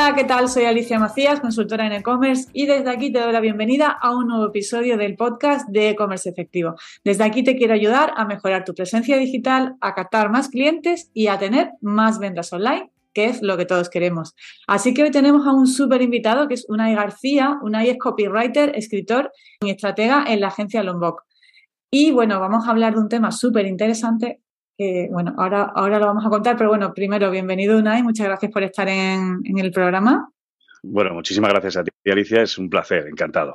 Hola, ¿qué tal? Soy Alicia Macías, consultora en e-commerce y desde aquí te doy la bienvenida a un nuevo episodio del podcast de e-commerce efectivo. Desde aquí te quiero ayudar a mejorar tu presencia digital, a captar más clientes y a tener más ventas online que es lo que todos queremos. Así que hoy tenemos a un súper invitado que es Unai García. Unai es copywriter, escritor y estratega en la agencia Lombok. Y bueno, vamos a hablar de un tema súper interesante bueno, ahora, ahora lo vamos a contar, pero bueno, primero, bienvenido Unai, muchas gracias por estar en, el programa. Bueno, muchísimas gracias a ti, Alicia, es un placer, encantado.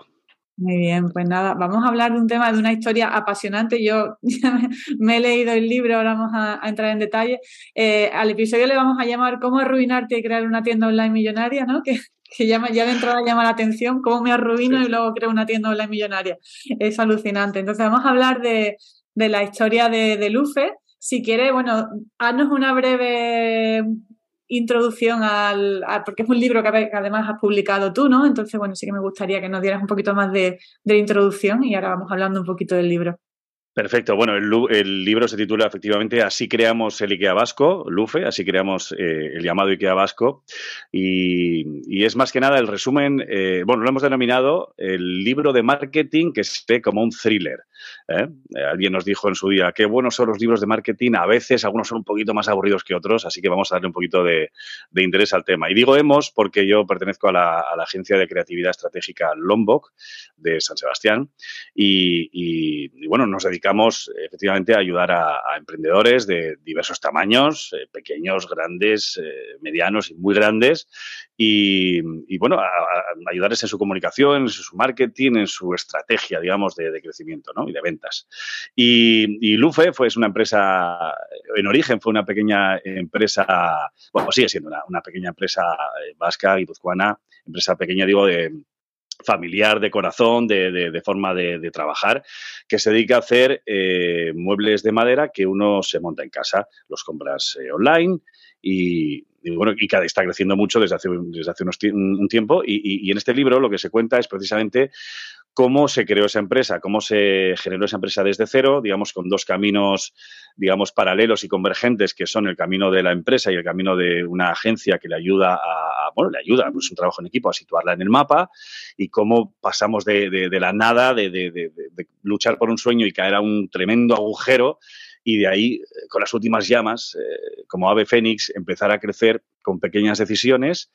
Muy bien, pues nada, vamos a hablar de un tema, de una historia apasionante. Yo me, he leído el libro, ahora vamos a, entrar en detalle. Eh, al episodio le vamos a llamar ¿Cómo arruinarte y crear una tienda online millonaria? ¿no? Que, que llama, ya de entrada llama la atención, cómo me arruino y luego creo una tienda online millonaria. Es alucinante. Entonces vamos a hablar de, la historia de, de Lufe, si quieres, bueno, haznos una breve introducción al, porque es un libro que, además has publicado tú, ¿no? Entonces, bueno, sí que me gustaría que nos dieras un poquito más de, introducción y ahora vamos hablando un poquito del libro. Perfecto. Bueno, el, libro se titula efectivamente Así creamos el IKEA vasco, LUFE, así creamos eh, el llamado IKEA vasco. Y, es más que nada el resumen, eh, bueno, lo hemos denominado el libro de marketing que ve como un thriller. ¿Eh? Alguien nos dijo en su día, qué buenos son los libros de marketing, a veces algunos son un poquito más aburridos que otros, así que vamos a darle un poquito de, interés al tema. Y digo hemos porque yo pertenezco a la, agencia de creatividad estratégica Lombok de San Sebastián y, bueno, nos dedicamos efectivamente a ayudar a, emprendedores de diversos tamaños, eh, pequeños, grandes, eh, medianos y muy grandes, y, bueno, a, ayudarles en su comunicación, en su marketing, en su estrategia, digamos, de, crecimiento de ventas. Y, Lufe fue una empresa, en origen fue una pequeña empresa, bueno, sigue siendo una, una pequeña empresa eh, vasca, guipuzcoana, empresa pequeña, digo, de familiar de corazón, de, forma de, trabajar, que se dedica a hacer eh, muebles de madera que uno se monta en casa, los compras eh, online y, bueno, y cada está creciendo mucho desde hace, desde hace un tiempo. Y, y, en este libro lo que se cuenta es precisamente cómo se creó esa empresa, cómo se generó esa empresa desde cero, digamos, con dos caminos, digamos, paralelos y convergentes, que son el camino de la empresa y el camino de una agencia que le ayuda a, bueno, le ayuda, pues un trabajo en equipo, a situarla en el mapa, y cómo pasamos de, la nada, de, luchar por un sueño y caer a un tremendo agujero, y de ahí, eh, con las últimas llamas, eh, como ave fénix, empezar a crecer con pequeñas decisiones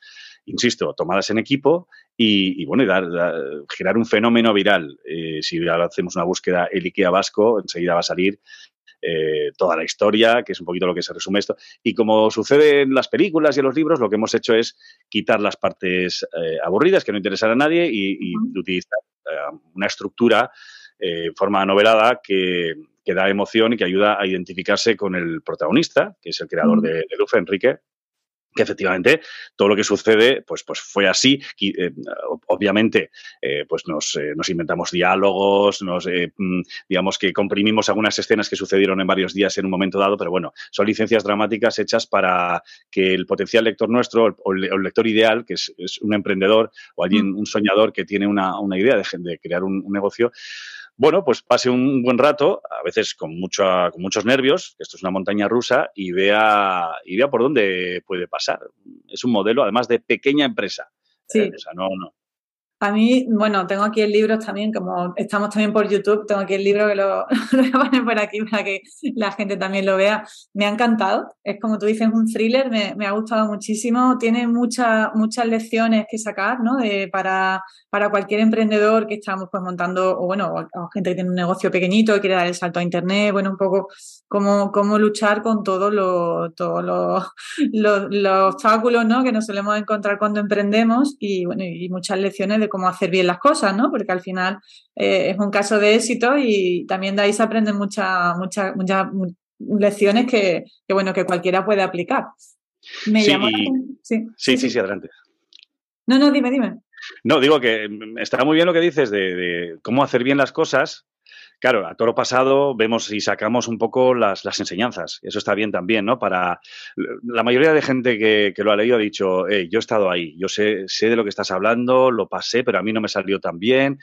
insisto, tomadas en equipo y, bueno, y dar, generar un fenómeno viral. Eh, si ahora hacemos una búsqueda el IKEA vasco, enseguida va a salir eh, toda la historia, que es un poquito lo que se resume esto. Y como sucede en las películas y en los libros, lo que hemos hecho es quitar las partes eh, aburridas que no interesan a nadie y, utilizar una estructura en forma novelada que, da emoción y que ayuda a identificarse con el protagonista, que es el creador de, de Lufe, Enrique, que efectivamente todo lo que sucede pues, pues fue así. Eh, obviamente, eh, pues nos, eh, nos, inventamos diálogos, nos, mm, digamos que comprimimos algunas escenas que sucedieron en varios días en un momento dado, pero bueno, son licencias dramáticas hechas para que el potencial lector nuestro o el, lector ideal, que es, un emprendedor o alguien, un soñador que tiene una, idea de, crear un negocio, bueno, pues pase un buen rato, a veces con, mucha, con muchos nervios, esto es una montaña rusa, y vea, y vea por dónde puede pasar. Es un modelo, además, de pequeña empresa. Sí. Eh, o sea, no, no, a mí, bueno, tengo aquí el libro también, como estamos también por YouTube, tengo aquí el libro que lo, lo voy a poner por aquí para que la gente también lo vea. Me ha encantado, es como tú dices, un thriller, me, ha gustado muchísimo, tiene muchas muchas lecciones que sacar, ¿no? De, para, para cualquier emprendedor que estamos pues montando, o bueno, o, gente que tiene un negocio pequeñito y quiere dar el salto a Internet, bueno, un poco cómo, cómo luchar con todos los, todos los, los, obstáculos, ¿no? Que nos solemos encontrar cuando emprendemos y, bueno, y muchas lecciones de cómo hacer bien las cosas, ¿no? Porque al final eh, es un caso de éxito y también de ahí se aprenden muchas, muchas, muchas lecciones que, bueno, que cualquiera puede aplicar. Me sí, sí, sí, sí, adelante. No, no, dime, dime. No, digo que está muy bien lo que dices de, cómo hacer bien las cosas, claro, a todo lo pasado vemos y sacamos un poco las, enseñanzas. Eso está bien también, ¿no? Para la mayoría de gente que, lo ha leído ha dicho, hey, yo he estado ahí, yo sé, sé de lo que estás hablando, lo pasé, pero a mí no me salió tan bien.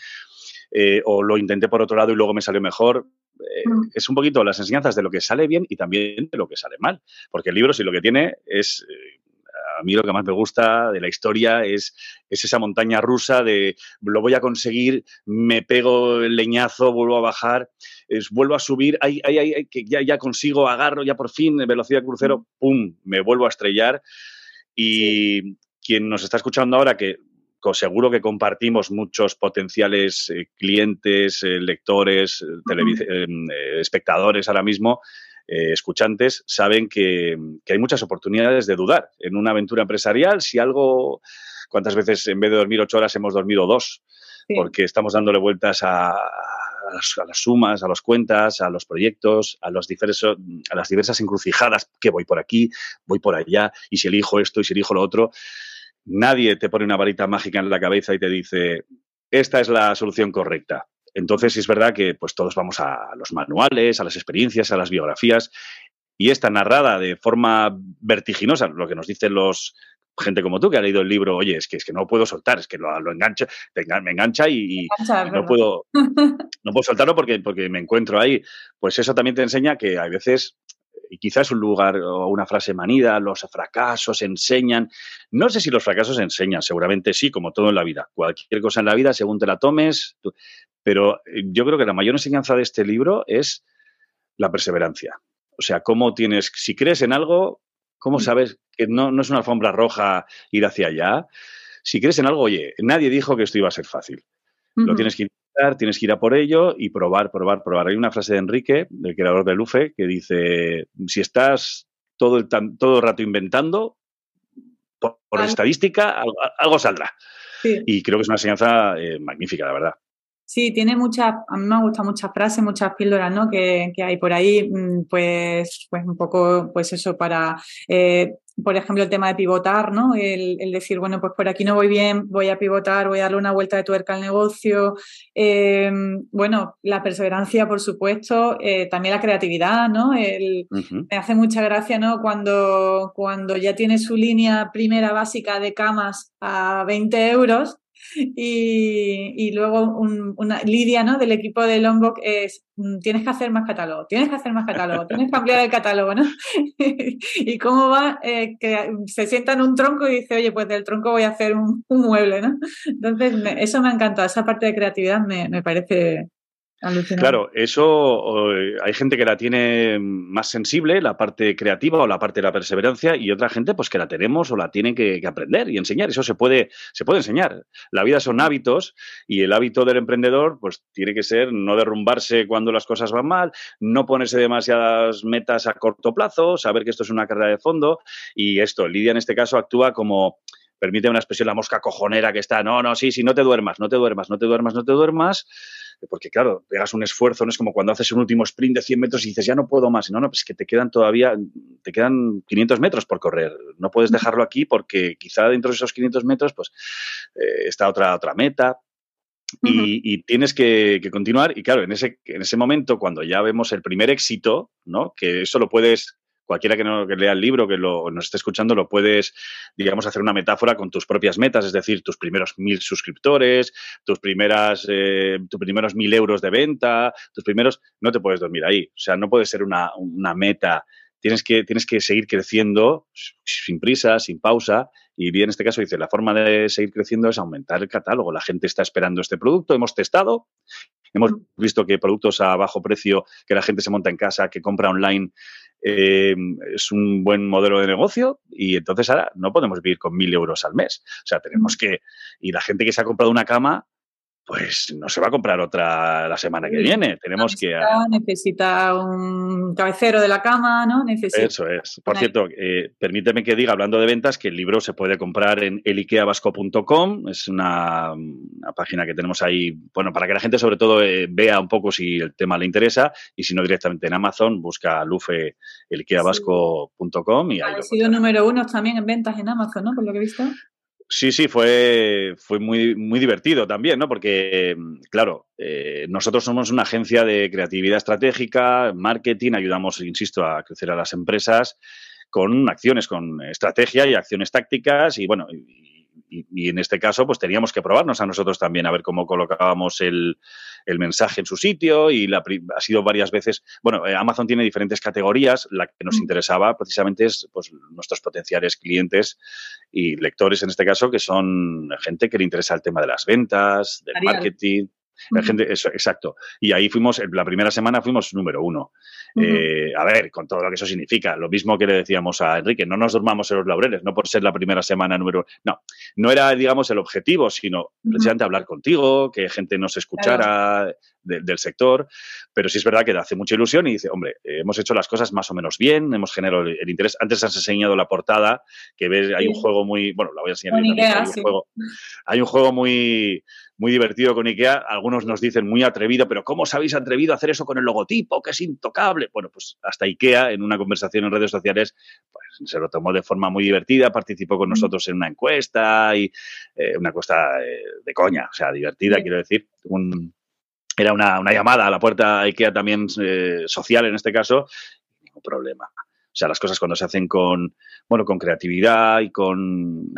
Eh, o lo intenté por otro lado y luego me salió mejor. Eh, mm. Es un poquito las enseñanzas de lo que sale bien y también de lo que sale mal. Porque el libro, si lo que tiene es, eh, a mí lo que más me gusta de la historia es, es esa montaña rusa de lo voy a conseguir, me pego el leñazo, vuelvo a bajar, es, vuelvo a subir, ay, ay, ay, que ya, ya consigo, agarro ya por fin, velocidad crucero, pum, me vuelvo a estrellar. Y quien nos está escuchando ahora, que seguro que compartimos muchos potenciales eh, clientes, eh, lectores, eh, espectadores ahora mismo, escuchantes, saben que, hay muchas oportunidades de dudar en una aventura empresarial. Si algo, ¿cuántas veces en vez de dormir ocho horas hemos dormido dos? Porque estamos dándole vueltas a, las, sumas, a las cuentas, a los proyectos, a, los diversos, a las diversas encrucijadas, que voy por aquí, voy por allá, y si elijo esto y si elijo lo otro. Nadie te pone una varita mágica en la cabeza y te dice, esta es la solución correcta. Entonces es verdad que pues todos vamos a los manuales, a las experiencias, a las biografías y esta narrada de forma vertiginosa, lo que nos dicen los gente como tú que ha leído el libro, oye, es que es que no puedo soltar, es que lo, engancha, me engancha y, no puedo no puedo soltarlo porque porque me encuentro ahí. Pues eso también te enseña que hay veces y quizás un lugar o una frase manida, los fracasos enseñan. No sé si los fracasos enseñan, seguramente sí, como todo en la vida. Cualquier cosa en la vida, según te la tomes. Pero eh, yo creo que la mayor enseñanza de este libro es la perseverancia. O sea, cómo tienes, si crees en algo, ¿cómo mm. sabes que no, no es una alfombra roja ir hacia allá? Si crees en algo, oye, nadie dijo que esto iba a ser fácil. Lo tienes que tienes que ir a por ello y probar, probar, probar. Hay una frase de Enrique, del creador de Lufe, que dice, si estás todo el, todo rato inventando, por, estadística, algo, saldrá. Y creo que es una enseñanza eh, magnífica, la verdad. Sí, tiene muchas, a mí me gustan muchas frases, muchas píldoras, ¿no? Que, que hay por ahí, mm, pues, pues un poco, pues eso, para, eh, por ejemplo, el tema de pivotar, ¿no? El, el, decir, bueno, pues por aquí no voy bien, voy a pivotar, voy a darle una vuelta de tuerca al negocio. Eh, bueno, la perseverancia, por supuesto, eh, también la creatividad, ¿no? El, Me hace mucha gracia, ¿no? Cuando, cuando ya tiene su línea primera básica de camas a 20 euros, y, luego una Lidia, ¿no? Del equipo de Lombok es, mm, tienes que hacer más catálogo, tienes que hacer más catálogo, tienes que ampliar el catálogo, ¿no? y cómo va, eh, que se sienta en un tronco y dice, oye, pues del tronco voy a hacer un, mueble, ¿no? Entonces, eso me ha encantado, esa parte de creatividad me, me parece Claro, eso hay gente que la tiene más sensible, la parte creativa o la parte de la perseverancia, y otra gente pues que la tenemos o la tiene que, aprender y enseñar. Eso se puede, se puede enseñar. La vida son hábitos y el hábito del emprendedor pues tiene que ser no derrumbarse cuando las cosas van mal, no ponerse demasiadas metas a corto plazo, saber que esto es una carrera de fondo y esto, Lidia en este caso actúa como permite una expresión la mosca cojonera que está, no, no, sí, sí, no te duermas, no te duermas, no te duermas, no te duermas porque claro, pegas un esfuerzo, no es como cuando haces un último sprint de 100 metros y dices, ya no puedo más. No, no, pues que te quedan todavía, te quedan 500 metros por correr. No puedes dejarlo aquí porque quizá dentro de esos 500 metros, pues eh, está otra, otra meta. Y, tienes que, que, continuar. Y claro, en ese, en ese momento, cuando ya vemos el primer éxito, ¿no? Que eso lo puedes cualquiera que, no, lea el libro, que lo, nos esté escuchando, lo puedes, digamos, hacer una metáfora con tus propias metas, es decir, tus primeros mil suscriptores, tus primeras, eh, tus primeros mil euros de venta, tus primeros, no te puedes dormir ahí. O sea, no puede ser una, una meta. Tienes que, tienes que seguir creciendo sin prisa, sin pausa. Y bien, en este caso dice, la forma de seguir creciendo es aumentar el catálogo. La gente está esperando este producto, hemos testado, hemos visto que productos a bajo precio, que la gente se monta en casa, que compra online, eh, es un buen modelo de negocio y entonces ahora no podemos vivir con mil euros al mes. O sea, tenemos que, y la gente que se ha comprado una cama, pues no se va a comprar otra la semana que viene. Tenemos que. Necesita un cabecero de la cama, ¿no? Necesita Eso es. Por cierto, eh, permíteme que diga, hablando de ventas, que el libro se puede comprar en elikeabasco.com. Es una, página que tenemos ahí, bueno, para que la gente sobre todo eh, vea un poco si el tema le interesa y si no directamente en Amazon, busca lufe elikeabasco.com y ahí. Ha sido número uno también en ventas en Amazon, ¿no? Por lo que he visto. Sí, sí, fue, fue muy, muy divertido también, ¿no? Porque, mm, claro, eh, nosotros somos una agencia de creatividad estratégica, marketing, ayudamos, insisto, a crecer a las empresas con acciones, con estrategia y acciones tácticas y, bueno, y, y, en este caso, pues teníamos que probarnos a nosotros también, a ver cómo colocábamos el, el mensaje en su sitio y la, ha sido varias veces, bueno, eh, Amazon tiene diferentes categorías, la que nos mm. interesaba precisamente es pues, nuestros potenciales clientes y lectores en este caso, que son gente que le interesa el tema de las ventas, del marketing, la gente, eso, exacto. Y ahí fuimos, la primera semana fuimos número uno. Eh, a ver, con todo lo que eso significa. Lo mismo que le decíamos a Enrique, no nos dormamos en los laureles, no por ser la primera semana número uno. No, no era, digamos, el objetivo, sino precisamente hablar contigo, que gente nos escuchara del sector. Pero sí es verdad que le hace mucha ilusión y dice, hombre, hemos hecho las cosas más o menos bien, hemos generado el, interés. Antes has enseñado la portada, que ves, hay un juego muy, bueno, la voy a enseñar. hay, un juego, hay un juego muy muy divertido con IKEA. Algunos nos dicen muy atrevido, pero ¿cómo os habéis atrevido a hacer eso con el logotipo, que es intocable? Bueno, pues hasta IKEA, en una conversación en redes sociales, pues se lo tomó de forma muy divertida, participó con nosotros en una encuesta y eh, una encuesta eh, de coña, o sea, divertida, quiero decir. Era una, llamada a la puerta IKEA también eh, social en este caso, ningún problema. O sea, las cosas cuando se hacen con, bueno, con creatividad y con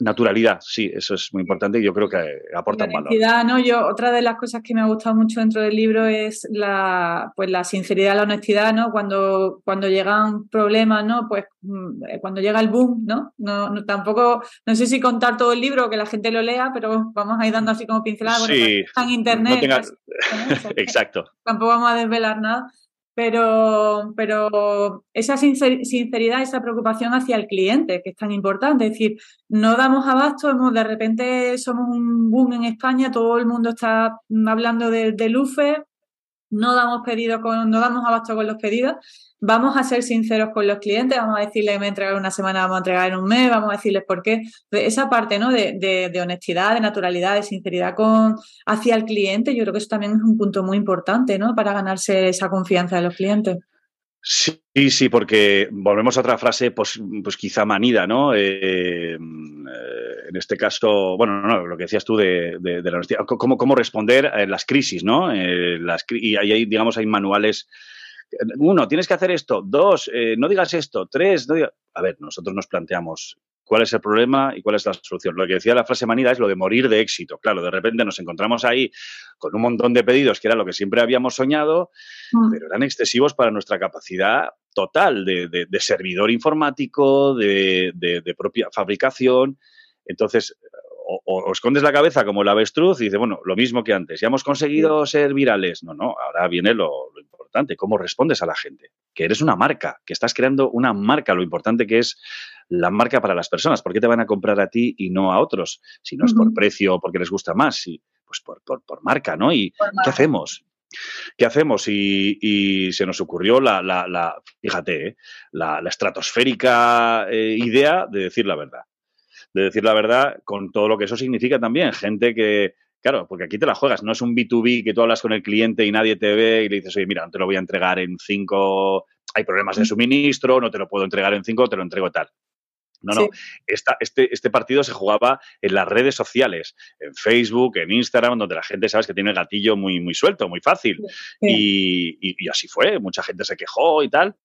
Naturalidad, sí, eso es muy importante y yo creo que aporta un valor. ¿no? Yo, otra de las cosas que me ha gustado mucho dentro del libro es la, pues la sinceridad, la honestidad, ¿no? Cuando, cuando llegan problemas, ¿no? Pues mm, eh, cuando llega el boom, ¿no? No, tampoco, no sé si contar todo el libro, que la gente lo lea, pero vamos a ir dando así como pinceladas. Sí, bueno, pues, en internet. Exacto. Tampoco vamos a desvelar nada pero, pero esa sinceridad, esa preocupación hacia el cliente, que es tan importante, es decir, no damos abasto, de repente somos un boom en España, todo el mundo está hablando de, de Lufe, no damos pedidos con, no damos abasto con los pedidos, vamos a ser sinceros con los clientes, vamos a decirles que me entregar una semana, vamos a entregar en un mes, vamos a decirles por qué. Esa parte ¿no? de, de, honestidad, de naturalidad, de sinceridad con, hacia el cliente, yo creo que eso también es un punto muy importante ¿no? para ganarse esa confianza de los clientes. Sí, sí, porque volvemos a otra frase, pues, pues quizá manida, ¿no? Eh, en este caso, bueno, no, lo que decías tú de, la honestidad, cómo, cómo responder a las crisis, ¿no? Eh, las, y ahí, digamos, hay manuales uno, tienes que hacer esto. Dos, eh, no digas esto. Tres, no A ver, nosotros nos planteamos cuál es el problema y cuál es la solución. Lo que decía la frase manida es lo de morir de éxito. Claro, de repente nos encontramos ahí con un montón de pedidos que era lo que siempre habíamos soñado, mm. pero eran excesivos para nuestra capacidad total de, servidor informático, de, de propia fabricación. Entonces, o, escondes la cabeza como el avestruz y dices, bueno, lo mismo que antes, ya hemos conseguido ser virales. No, no, ahora viene lo, importante, cómo respondes a la gente, que eres una marca, que estás creando una marca, lo importante que es la marca para las personas. ¿Por qué te van a comprar a ti y no a otros? Si no es por precio o porque les gusta más, pues por, por, marca, ¿no? ¿Y qué hacemos? ¿Qué hacemos? Y, se nos ocurrió la, la, fíjate, ¿eh? la, estratosférica eh, idea de decir la verdad de decir la verdad, con todo lo que eso significa también. Gente que, claro, porque aquí te la juegas, no es un B2B que tú hablas con el cliente y nadie te ve y le dices, oye, mira, no te lo voy a entregar en cinco, hay problemas de suministro, no te lo puedo entregar en cinco, te lo entrego tal. No, no. este, este partido se jugaba en las redes sociales, en Facebook, en Instagram, donde la gente, sabes, que tiene el gatillo muy, muy suelto, muy fácil. Y, así fue. Mucha gente se quejó y tal.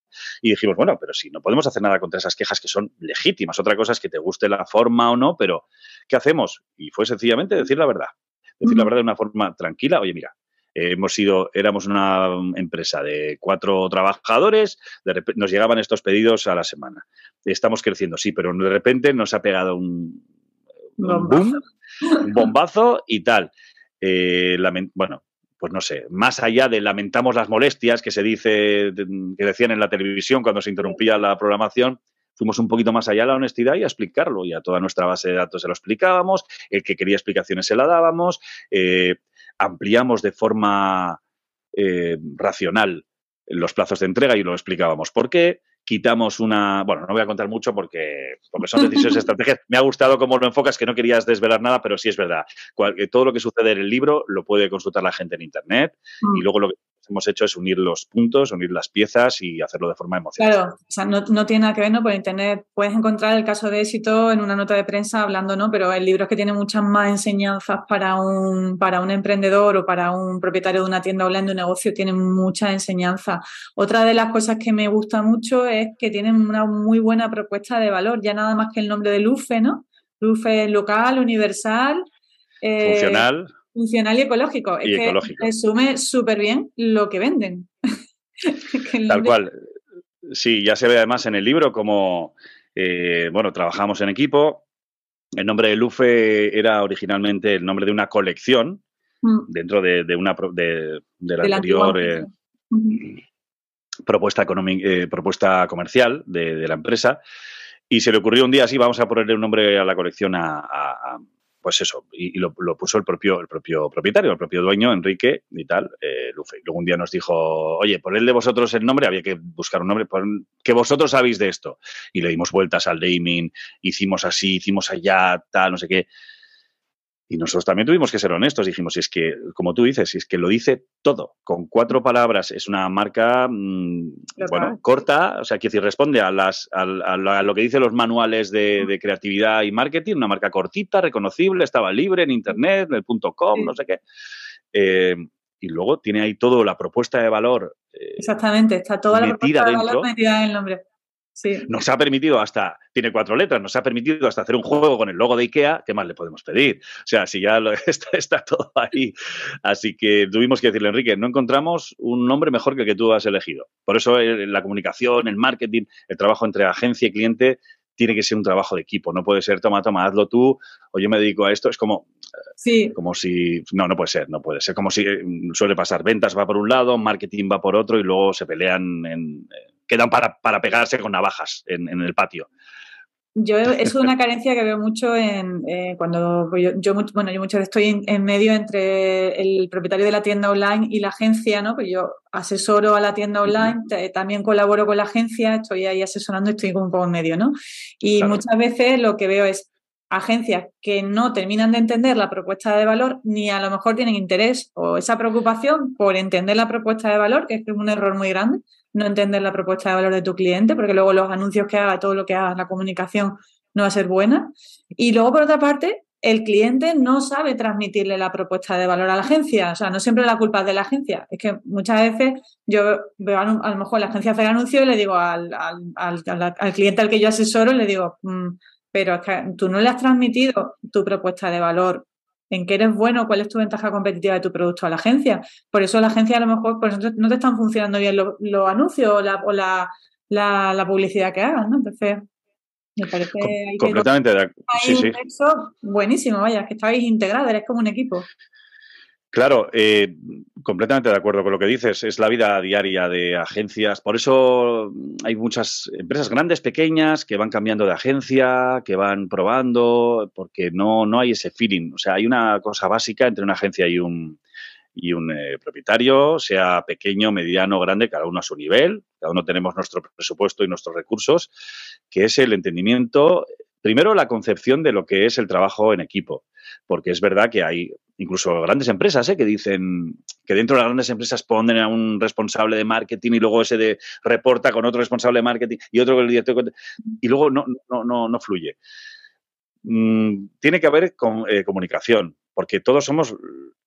Y dijimos, bueno, pero si no podemos hacer nada contra esas quejas que son legítimas. Otra cosa es que te guste la forma o no, pero ¿qué hacemos? Y fue sencillamente decir la verdad. Decir la verdad de una forma tranquila. Oye, mira, hemos sido, éramos una empresa de cuatro trabajadores, de nos llegaban estos pedidos a la semana. Estamos creciendo, sí, pero de repente nos ha pegado un, boom, un bombazo y tal. Eh, bueno, pues no sé, más allá de lamentamos las molestias que se dice, que decían en la televisión cuando se interrumpía la programación, fuimos un poquito más allá de la honestidad y a explicarlo. Y a toda nuestra base de datos se lo explicábamos, el que quería explicaciones se la dábamos. Eh, ampliamos de forma eh, racional los plazos de entrega y lo explicábamos por qué. Quitamos una. Bueno, no voy a contar mucho porque, porque son decisiones estratégicas. Me ha gustado cómo lo enfocas, que no querías desvelar nada, pero sí es verdad. Eh, todo lo que sucede en el libro lo puede consultar la gente en Internet y mm. luego lo que hemos hecho es unir los puntos, unir las piezas y hacerlo de forma emocional. Claro, o sea, no, tiene nada que ver, ¿no? Por internet puedes encontrar el caso de éxito en una nota de prensa hablando, ¿no? Pero el libro es que tiene muchas más enseñanzas para un, para un emprendedor o para un propietario de una tienda online de un negocio, tiene muchas enseñanzas. Otra de las cosas que me gusta mucho es que tienen una muy buena propuesta de valor, ya nada más que el nombre de Lufe, ¿no? Lufe local, universal. Eh, funcional. Funcional y ecológico. Y es ecológico. que resume súper bien lo que venden. Tal cual. Sí, ya se ve además en el libro como, eh, bueno, trabajamos en equipo. El nombre de Lufe era originalmente el nombre de una colección mm. dentro de, una de, la anterior eh, propuesta, eh, propuesta comercial de, la empresa. Y se le ocurrió un día así, vamos a ponerle un nombre a la colección a, pues eso, y, lo, puso el propio, el propio propietario, el propio dueño, Enrique y tal, eh. Luego un día nos dijo, oye, ponedle vosotros el nombre, había que buscar un nombre, que vosotros sabéis de esto. Y le dimos vueltas al naming, hicimos así, hicimos allá, tal, no sé qué. Y nosotros también tuvimos que ser honestos. Dijimos, si es que, como tú dices, si es que lo dice todo, con cuatro palabras, es una marca, mm, bueno, corta, o sea, que decir, responde a, las, a, lo que dicen los manuales de, creatividad y marketing, una marca cortita, reconocible, estaba libre en Internet, en el punto .com, no sé qué. Eh, y luego tiene ahí todo la propuesta de valor. Eh, Exactamente, está toda la propuesta de valor metida en el nombre. Nos ha permitido hasta, tiene cuatro letras, nos ha permitido hasta hacer un juego con el logo de IKEA, ¿qué más le podemos pedir? O sea, si ya está, todo ahí. Así que tuvimos que decirle, Enrique, no encontramos un nombre mejor que el que tú has elegido. Por eso eh, la comunicación, el marketing, el trabajo entre agencia y cliente tiene que ser un trabajo de equipo. No puede ser, toma, toma, hazlo tú, o yo me dedico a esto. Es como, sí. como si, no, no puede ser, no puede ser. Como si eh, suele pasar, ventas va por un lado, marketing va por otro y luego se pelean en, quedan para, para pegarse con navajas en, el patio. Yo es una carencia que veo mucho en eh, cuando yo, bueno yo muchas veces estoy en, medio entre el propietario de la tienda online y la agencia, ¿no? Pues yo asesoro a la tienda online, también colaboro con la agencia, estoy ahí asesorando y estoy un poco en medio, ¿no? Y muchas veces lo que veo es agencias que no terminan de entender la propuesta de valor ni a lo mejor tienen interés o esa preocupación por entender la propuesta de valor, que es un error muy grande, no entender la propuesta de valor de tu cliente, porque luego los anuncios que haga, todo lo que haga, la comunicación no va a ser buena. Y luego, por otra parte, el cliente no sabe transmitirle la propuesta de valor a la agencia. O sea, no siempre la culpa es de la agencia. Es que muchas veces yo veo a, lo mejor la agencia hace el anuncio y le digo al, cliente al que yo asesoro, le digo, mm, pero es que tú no le has transmitido tu propuesta de valor, en qué eres bueno, cuál es tu ventaja competitiva de tu producto a la agencia. Por eso la agencia a lo mejor por eso no te están funcionando bien los, anuncios o, la, la, publicidad que hagan, ¿no? Entonces, me parece que completamente de acuerdo. Sí, sí. buenísimo, vaya, que estáis integrados, eres como un equipo. Claro, eh, completamente de acuerdo con lo que dices. Es la vida diaria de agencias. Por eso hay muchas empresas grandes, pequeñas, que van cambiando de agencia, que van probando, porque no, no hay ese feeling. O sea, hay una cosa básica entre una agencia y un, y un eh, propietario, sea pequeño, mediano, grande, cada uno a su nivel. Cada uno tenemos nuestro presupuesto y nuestros recursos, que es el entendimiento Primero, la concepción de lo que es el trabajo en equipo, porque es verdad que hay incluso grandes empresas ¿eh? que dicen que dentro de las grandes empresas ponen a un responsable de marketing y luego ese de reporta con otro responsable de marketing y otro con el director y luego no, no, no, no fluye. Mm, tiene que haber con, eh, comunicación, porque todos somos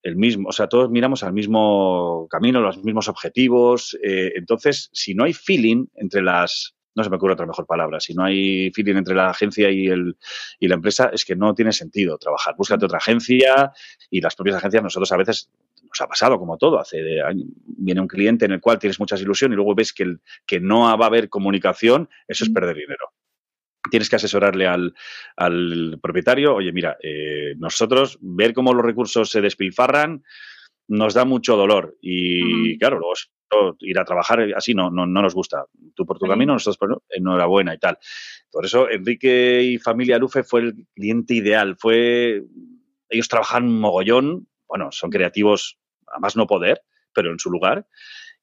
el mismo, o sea, todos miramos al mismo camino, los mismos objetivos. Eh, entonces, si no hay feeling entre las no se me ocurre otra mejor palabra. Si no hay feeling entre la agencia y, el, y la empresa, es que no tiene sentido trabajar. Búscate otra agencia y las propias agencias, nosotros a veces nos ha pasado como todo. Hace de viene un cliente en el cual tienes muchas ilusiones y luego ves que, el, que no va a haber comunicación, eso es perder dinero tienes que asesorarle al, propietario, oye, mira, eh, nosotros ver cómo los recursos se despilfarran nos da mucho dolor y claro, luego ir a trabajar así no, no, no nos gusta. Tú por tu camino, nosotros por enhorabuena y tal. Por eso Enrique y familia Lufe fue el cliente ideal. Fue ellos trabajan mogollón, bueno, son creativos a más no poder, pero en su lugar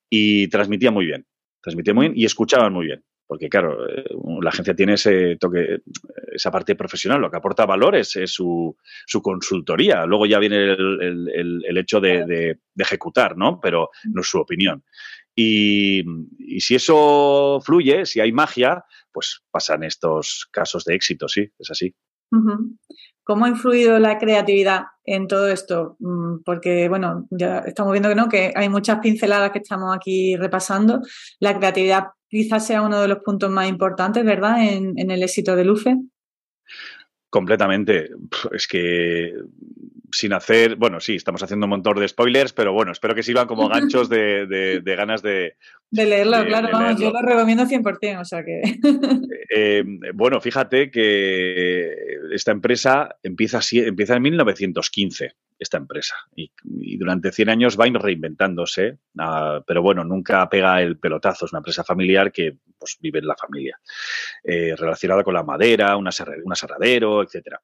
y transmitían muy bien. Transmitían muy bien y escuchaban muy bien. Porque, claro, eh, la agencia tiene ese toque, esa parte profesional. Lo que aporta valores es su, su consultoría. Luego ya viene el, el, hecho de, de, ejecutar, ¿no? Pero no es su opinión. Y, y, si eso fluye, si hay magia, pues pasan estos casos de éxito, sí, es así. ¿Cómo ha influido la creatividad en todo esto? Mm, porque, bueno, ya estamos viendo que no, que hay muchas pinceladas que estamos aquí repasando. La creatividad quizás sea uno de los puntos más importantes, ¿verdad?, en, el éxito de Lufe. Completamente. Es que sin hacer, bueno, sí, estamos haciendo un montón de spoilers, pero bueno, espero que sirvan como ganchos de, ganas de... De leerlo, claro, yo lo recomiendo 100%, o sea que... Eh, bueno, fíjate que esta empresa empieza, empieza en 1915 esta empresa. Y, durante 100 años va reinventándose, ah, pero bueno, nunca pega el pelotazo. Es una empresa familiar que pues, vive en la familia, eh, relacionada con la madera, un aserradero, etcétera.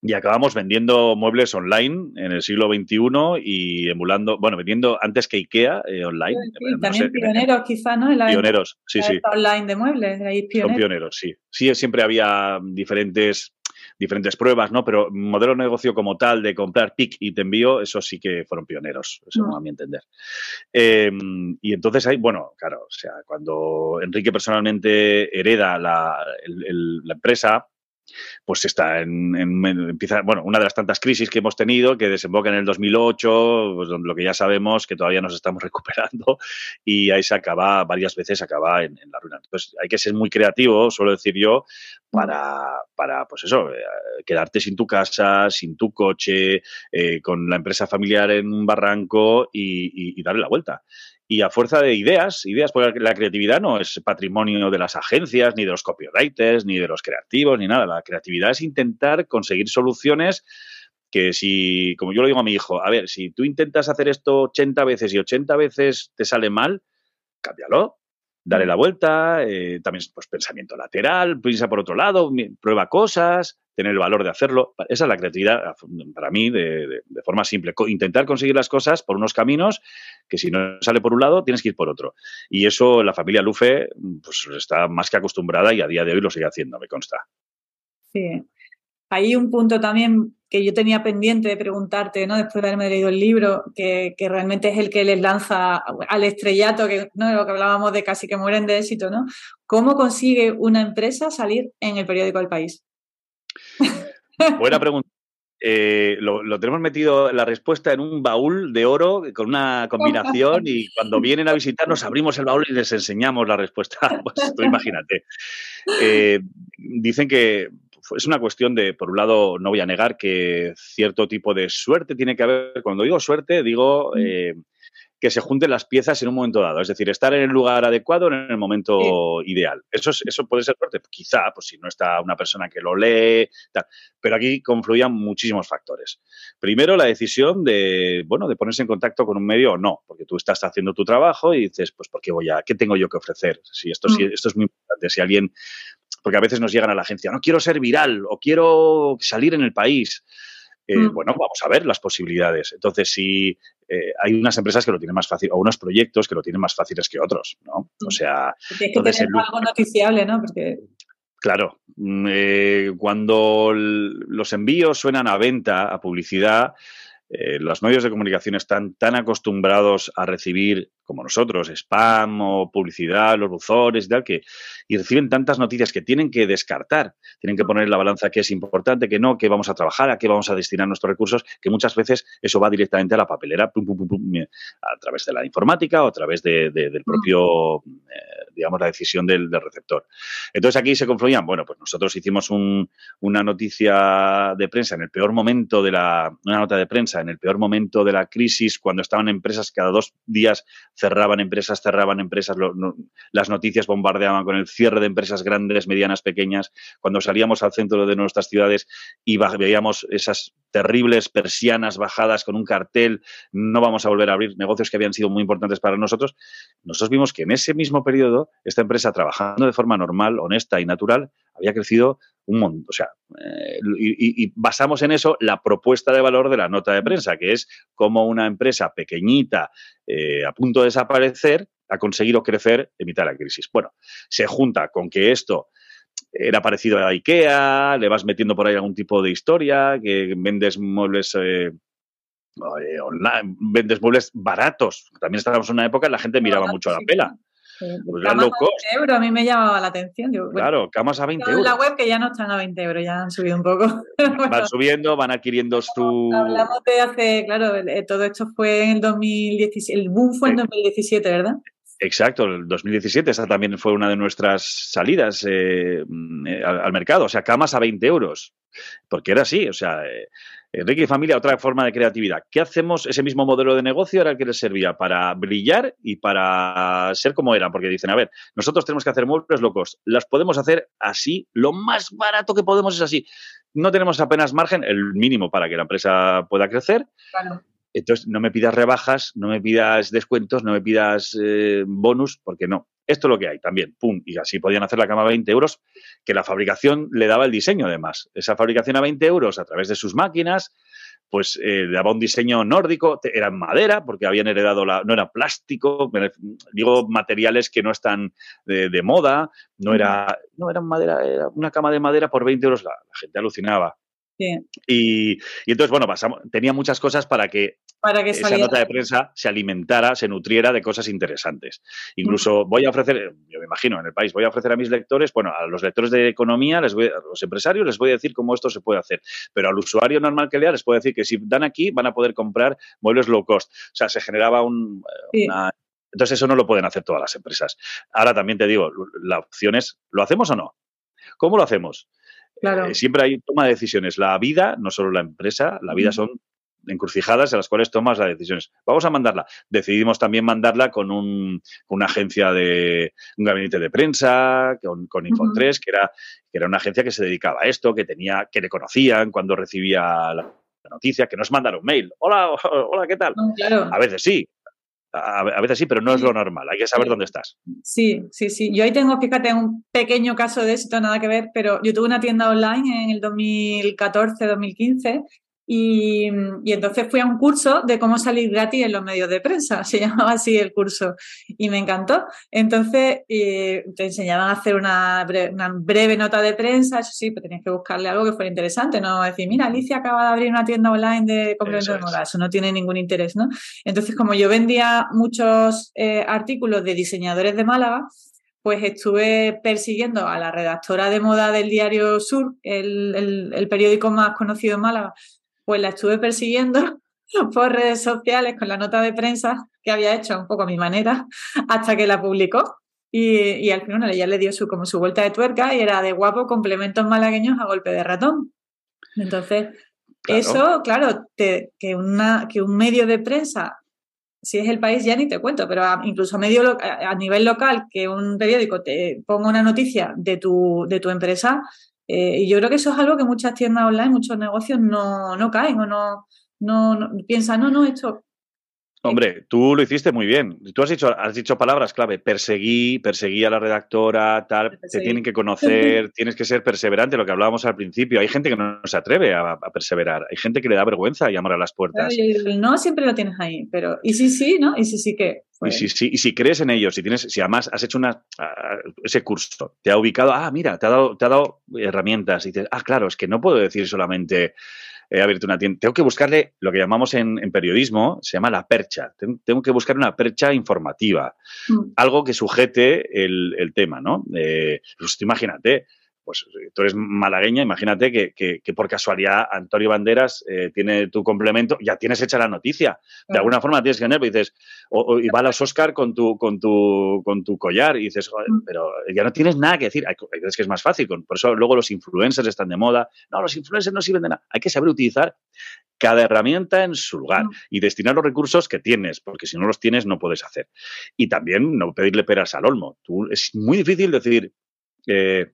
Y acabamos vendiendo muebles online en el siglo XXI y emulando, bueno, vendiendo antes que IKEA eh, online. también pioneros, quizá, ¿no? pioneros, sí, sí. Online de muebles, Son pioneros, sí. Sí, siempre había diferentes diferentes pruebas, ¿no? Pero modelo de negocio como tal de comprar pick y te envío, eso sí que fueron pioneros, eso mm. a mi entender. Em, y entonces hay, bueno, claro, o sea, cuando Enrique personalmente hereda la, la empresa, pues está en, empieza, bueno, una de las tantas crisis que hemos tenido que desemboca en el 2008, pues lo que ya sabemos que todavía nos estamos recuperando y ahí se acaba, varias veces acaba en, la ruina. Entonces hay que ser muy creativo, suelo decir yo, para, para pues eso, eh, quedarte sin tu casa, sin tu coche, eh, con la empresa familiar en un barranco y darle la vuelta y a fuerza de ideas, ideas, porque la creatividad no es patrimonio de las agencias, ni de los copywriters, ni de los creativos, ni nada. La creatividad es intentar conseguir soluciones que si, como yo lo digo a mi hijo, a ver, si tú intentas hacer esto 80 veces y 80 veces te sale mal, cámbialo, dale la vuelta, eh, también pues pensamiento lateral, piensa por otro lado, prueba cosas, tener el valor de hacerlo. Esa es la creatividad para mí de, forma simple. intentar conseguir las cosas por unos caminos que si no sale por un lado, tienes que ir por otro. Y eso la familia Lufe pues, está más que acostumbrada y a día de hoy lo sigue haciendo, me consta. Sí. Hay un punto también que yo tenía pendiente de preguntarte, ¿no? Después de haberme leído el libro, que, realmente es el que les lanza al estrellato, que ¿no? lo que hablábamos de casi que mueren de éxito, ¿no? ¿Cómo consigue una empresa salir en el periódico El País? Buena pregunta. Eh, lo, tenemos metido la respuesta en un baúl de oro con una combinación y cuando vienen a visitarnos abrimos el baúl y les enseñamos la respuesta. Pues tú imagínate. Eh, dicen que es una cuestión de, por un lado, no voy a negar que cierto tipo de suerte tiene que haber. Cuando digo suerte, digo mm. eh, que se junten las piezas en un momento dado. Es decir, estar en el lugar adecuado en el momento ideal. Eso, eso puede ser fuerte, quizá, pues si no está una persona que lo lee, tal. Pero aquí confluían muchísimos factores. Primero, la decisión de, bueno, de ponerse en contacto con un medio o no, porque tú estás haciendo tu trabajo y dices, pues, ¿por qué voy a, qué tengo yo que ofrecer? Si esto, si, mm. esto es muy importante. Si alguien, porque a veces nos llegan a la agencia, no quiero ser viral o quiero salir en el país. Eh, mm. bueno, vamos a ver las posibilidades. Entonces, si eh, hay unas empresas que lo tienen más fácil, o unos proyectos que lo tienen más fáciles que otros, ¿no? O mm. sea... Porque que tener algo noticiable, ¿no? Porque... Claro, mm, eh, cuando los envíos suenan a venta, a publicidad, eh, los medios de comunicación están tan acostumbrados a recibir, como nosotros, spam o publicidad, los buzones y tal, que y reciben tantas noticias que tienen que descartar, tienen que poner en la balanza qué es importante, qué no, qué vamos a trabajar, a qué vamos a destinar nuestros recursos, que muchas veces eso va directamente a la papelera, a través de la informática o a través de, del propio, eh, digamos, la decisión del, receptor. Entonces aquí se confluían, bueno, pues nosotros hicimos una noticia de prensa en el peor momento de la, una nota de prensa en el peor momento de la crisis, cuando estaban empresas, cada dos días cerraban empresas, cerraban empresas, las noticias bombardeaban con el cierre de empresas grandes, medianas, pequeñas, cuando salíamos al centro de nuestras ciudades y veíamos esas terribles persianas bajadas con un cartel, no vamos a volver a abrir negocios que habían sido muy importantes para nosotros, nosotros vimos que en ese mismo periodo esta empresa trabajando de forma normal, honesta y natural había crecido un montón. O sea, eh, y, basamos en eso la propuesta de valor de la nota de prensa, que es cómo una empresa pequeñita eh, a punto de desaparecer ha conseguido crecer en mitad de la crisis. Bueno, se junta con que esto era parecido a IKEA, le vas metiendo por ahí algún tipo de historia, que vendes muebles eh, online, vendes muebles baratos. También estábamos en una época en la gente miraba mucho la pela. Pues camas a 20 euros, a mí me llamaba la atención. claro, camas a 20 euros. En la web que ya no están a 20 euros, ya han subido un poco. Van subiendo, van adquiriendo su... Hablamos de hace, claro, todo esto fue en el 2017, el boom fue en 2017, ¿verdad? Exacto, el 2017, esa también fue una de nuestras salidas eh, mm, eh, al, mercado, o sea, camas a 20 euros, porque era así, o sea, eh, Enrique y familia, otra forma de creatividad. ¿Qué hacemos? Ese mismo modelo de negocio era el que les servía para brillar y para ser como eran, porque dicen, a ver, nosotros tenemos que hacer muebles locos, las podemos hacer así, lo más barato que podemos es así. No tenemos apenas margen, el mínimo para que la empresa pueda crecer. Claro. Entonces, no me pidas rebajas, no me pidas descuentos, no me pidas eh, bonus, porque no. Esto es lo que hay también, pum. Y así podían hacer la cama a 20 euros, que la fabricación le daba el diseño además. Esa fabricación a 20 euros a través de sus máquinas, pues eh, daba un diseño nórdico, era en madera, porque habían heredado la, no era plástico, digo materiales que no están de, moda, no era, no era madera, era una cama de madera por 20 euros, la gente alucinaba. Y, entonces, bueno, pasamos, tenía muchas cosas para que, para que esa nota de prensa se alimentara, se nutriera de cosas interesantes. Incluso voy a ofrecer, yo me imagino, en el país, voy a ofrecer a mis lectores, bueno, a los lectores de economía, les voy, a los empresarios, les voy a decir cómo esto se puede hacer. Pero al usuario normal que lea, les puedo decir que si dan aquí, van a poder comprar muebles low cost. O sea, se generaba un, Entonces, eso no lo pueden hacer todas las empresas. Ahora también te digo, la opción es, ¿lo hacemos o no? ¿Cómo lo hacemos? Eh, siempre hay toma de decisiones. La vida, no solo la empresa, la vida son encrucijadas en las cuales tomas las decisiones. Vamos a mandarla. Decidimos también mandarla con un, una agencia de un gabinete de prensa, con, con Info3, que era, que era una agencia que se dedicaba a esto, que tenía, que le conocían cuando recibía la, noticia, que nos mandaron un mail. Hola, hola, ¿qué tal? A veces sí, a, veces sí, pero no es lo normal. Hay que saber dónde estás. Sí, sí, sí. Yo ahí tengo, fíjate, un pequeño caso de esto, nada que ver, pero yo tuve una tienda online en el 2014, 2015 y, entonces fui a un curso de cómo salir gratis en los medios de prensa, se llamaba así el curso, y me encantó. Entonces eh, te enseñaban a hacer una breve, nota de prensa, eso sí, pero tenías que buscarle algo que fuera interesante, no decir, mira, Alicia acaba de abrir una tienda online de complemento de moda, eso no tiene ningún interés, ¿no? Entonces, como yo vendía muchos eh, artículos de diseñadores de Málaga, pues estuve persiguiendo a la redactora de moda del diario Sur, el, el periódico más conocido en Málaga, pues la estuve persiguiendo por redes sociales con la nota de prensa que había hecho un poco a mi manera hasta que la publicó. Y, al final ella le dio su, como su vuelta de tuerca y era de guapo complementos malagueños a golpe de ratón. Entonces, eso, claro, que, una, que un medio de prensa, si es el país ya ni te cuento, pero incluso a, medio, a nivel local, que un periódico te ponga una noticia de tu, de tu empresa, eh, y yo creo que eso es algo que muchas tiendas online, muchos negocios no, no caen o no, no, piensan, no, no, esto Hombre, tú lo hiciste muy bien. Tú has dicho, has dicho palabras clave. Perseguí, perseguí a la redactora, tal. Te tienen que conocer, tienes que ser perseverante, lo que hablábamos al principio. Hay gente que no se atreve a, perseverar. Hay gente que le da vergüenza llamar a las puertas. no siempre lo tienes ahí, pero y sí, sí, ¿no? Y sí, sí que. Y si, sí, y si crees en ellos, si tienes, si además has hecho una, ese curso, te ha ubicado, ah, mira, te ha dado, te ha dado herramientas, y dices, ah, claro, es que no puedo decir solamente he abierto una tienda. Tengo que buscarle lo que llamamos en, periodismo, se llama la percha. Tengo que buscar una percha informativa, mm. algo que sujete el, tema, ¿no? Eh, pues imagínate, pues tú eres malagueña, imagínate que, por casualidad Antonio Banderas eh, tiene tu complemento, ya tienes hecha la noticia. De alguna forma tienes que tener, pues dices, o, y va a los Oscar con tu, con tu, con tu collar y dices, mm. pero ya no tienes nada que decir. Hay, veces que es más fácil, por eso luego los influencers están de moda. No, los influencers no sirven de nada. Hay que saber utilizar cada herramienta en su lugar mm. y destinar los recursos que tienes, porque si no los tienes no puedes hacer. Y también no pedirle peras al olmo. Tú, es muy difícil decir, eh,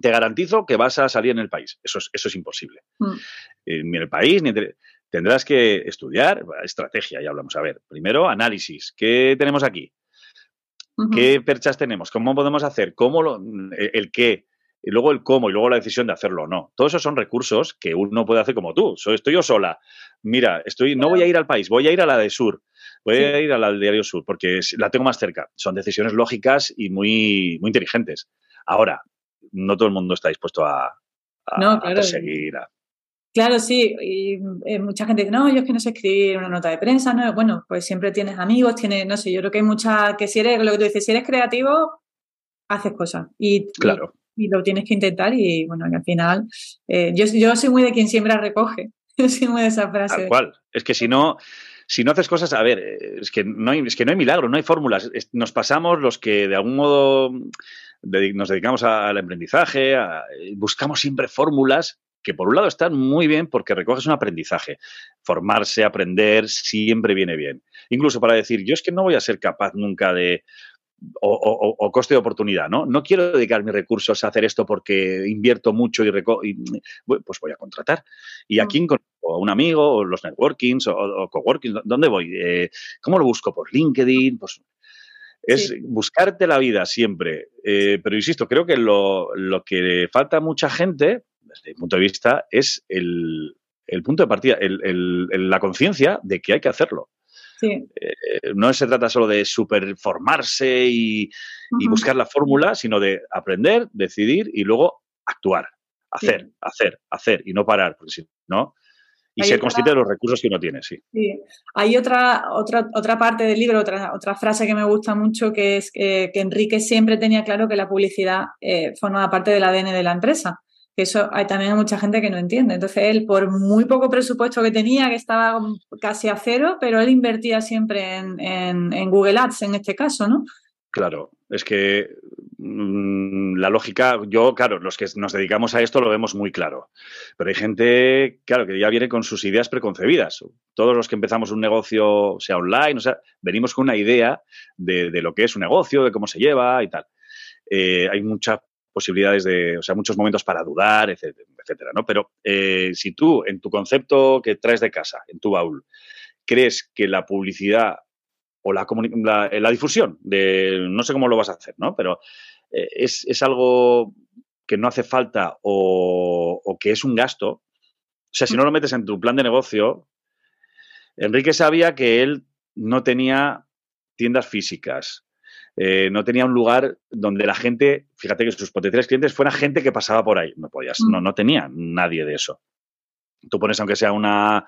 te garantizo que vas a salir en el país. Eso es, eso es imposible. Mm. Eh, ni en el país, ni tendrás que estudiar estrategia, ya hablamos. A ver, primero análisis. ¿Qué tenemos aquí? ¿Qué perchas tenemos? ¿Cómo podemos hacer? ¿Cómo lo, el, qué? Y luego el cómo y luego la decisión de hacerlo o no. Todos esos son recursos que uno puede hacer como tú. Soy, estoy yo sola. Mira, estoy, no voy a ir al país, voy a ir a la de Sur. Voy a ir a la del Diario Sur porque la tengo más cerca. Son decisiones lógicas y muy, muy inteligentes. Ahora, no todo el mundo está dispuesto a, a, perseguir. Claro, sí, y eh, mucha gente dice, no, yo es que no sé escribir una nota de prensa, no, bueno, pues siempre tienes amigos, tienes, no sé, yo creo que hay mucha, que si eres, lo que tú dices, si eres creativo, haces cosas. Y, claro. y, lo tienes que intentar y bueno, que al final, eh, yo, yo soy muy de quien siembra recoge, yo soy muy de esa frase. Tal cual, es que si no, si no haces cosas, a ver, es que no hay, es que no hay milagro, no hay fórmulas. Nos pasamos los que de algún modo nos dedicamos al aprendizaje, buscamos siempre fórmulas que por un lado están muy bien porque recoges un aprendizaje. Formarse, aprender, siempre viene bien. Incluso para decir, yo es que no voy a ser capaz nunca de, o, coste de oportunidad, ¿no? No quiero dedicar mis recursos a hacer esto porque invierto mucho y, pues voy a contratar. ¿Y a mm. Conozco? ¿A un amigo? ¿O los networkings? ¿O, coworkings? ¿Dónde voy? Eh, ¿Cómo lo busco? ¿Por LinkedIn? Pues es buscarte la vida siempre. Eh, pero insisto, creo que lo, lo que falta a mucha gente desde mi punto de vista, es el, punto de partida, la conciencia de que hay que hacerlo. Eh, no se trata solo de superformarse y, y buscar la fórmula, sino de aprender, decidir y luego actuar, hacer, hacer, hacer y no parar, porque si no, y ser consciente de los recursos que uno tiene, sí. sí. Hay otra, otra, otra parte del libro, otra, otra frase que me gusta mucho, que es que Enrique siempre tenía claro que la publicidad eh, formaba parte del ADN de la empresa que eso hay también mucha gente que no entiende. Entonces él, por muy poco presupuesto que tenía, que estaba casi a cero, pero él invertía siempre en, Google Ads en este caso, ¿no? Claro, es que la lógica, yo, claro, los que nos dedicamos a esto lo vemos muy claro, pero hay gente, claro, que ya viene con sus ideas preconcebidas. Todos los que empezamos un negocio, sea online, o sea, venimos con una idea de, lo que es un negocio, de cómo se lleva y tal. Eh, hay mucha posibilidades de, o sea, muchos momentos para dudar, etcétera, ¿no? Pero eh, si tú, en tu concepto que traes de casa, en tu baúl, crees que la publicidad o la, la, difusión de, no sé cómo lo vas a hacer, ¿no? Pero eh, es, algo que no hace falta o, o que es un gasto, o sea, si no lo metes en tu plan de negocio, Enrique sabía que él no tenía tiendas físicas, eh, no tenía un lugar donde la gente, fíjate que sus potenciales clientes fueran gente que pasaba por ahí. No podías, no, mm. no tenía nadie de eso. Tú pones, aunque sea una,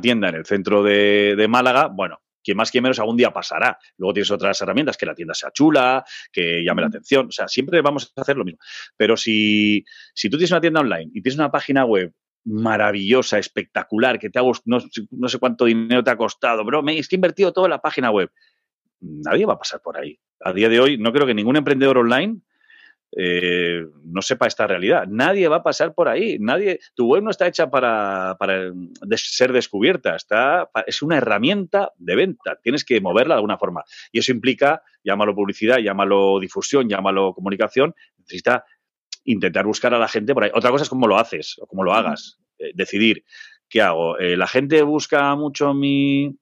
tienda en el centro de, Málaga, bueno, quien más, quien menos, algún día pasará. Luego tienes otras herramientas, que la tienda sea chula, que llame la atención. O sea, siempre vamos a hacer lo mismo. Pero si, si tú tienes una tienda online y tienes una página web maravillosa, espectacular, que te ha no, no sé cuánto dinero te ha costado, bro, me, es que he invertido todo en la página web nadie va a pasar por ahí. A día de hoy, no creo que ningún emprendedor online eh, no sepa esta realidad. Nadie va a pasar por ahí. Nadie, tu web no está hecha para, ser descubierta. Está, es una herramienta de venta. Tienes que moverla de alguna forma. Y eso implica, llámalo publicidad, llámalo difusión, llámalo comunicación. Necesita intentar buscar a la gente por ahí. Otra cosa es cómo lo haces o cómo lo hagas. Eh, decidir qué hago. Eh, la gente busca mucho mi,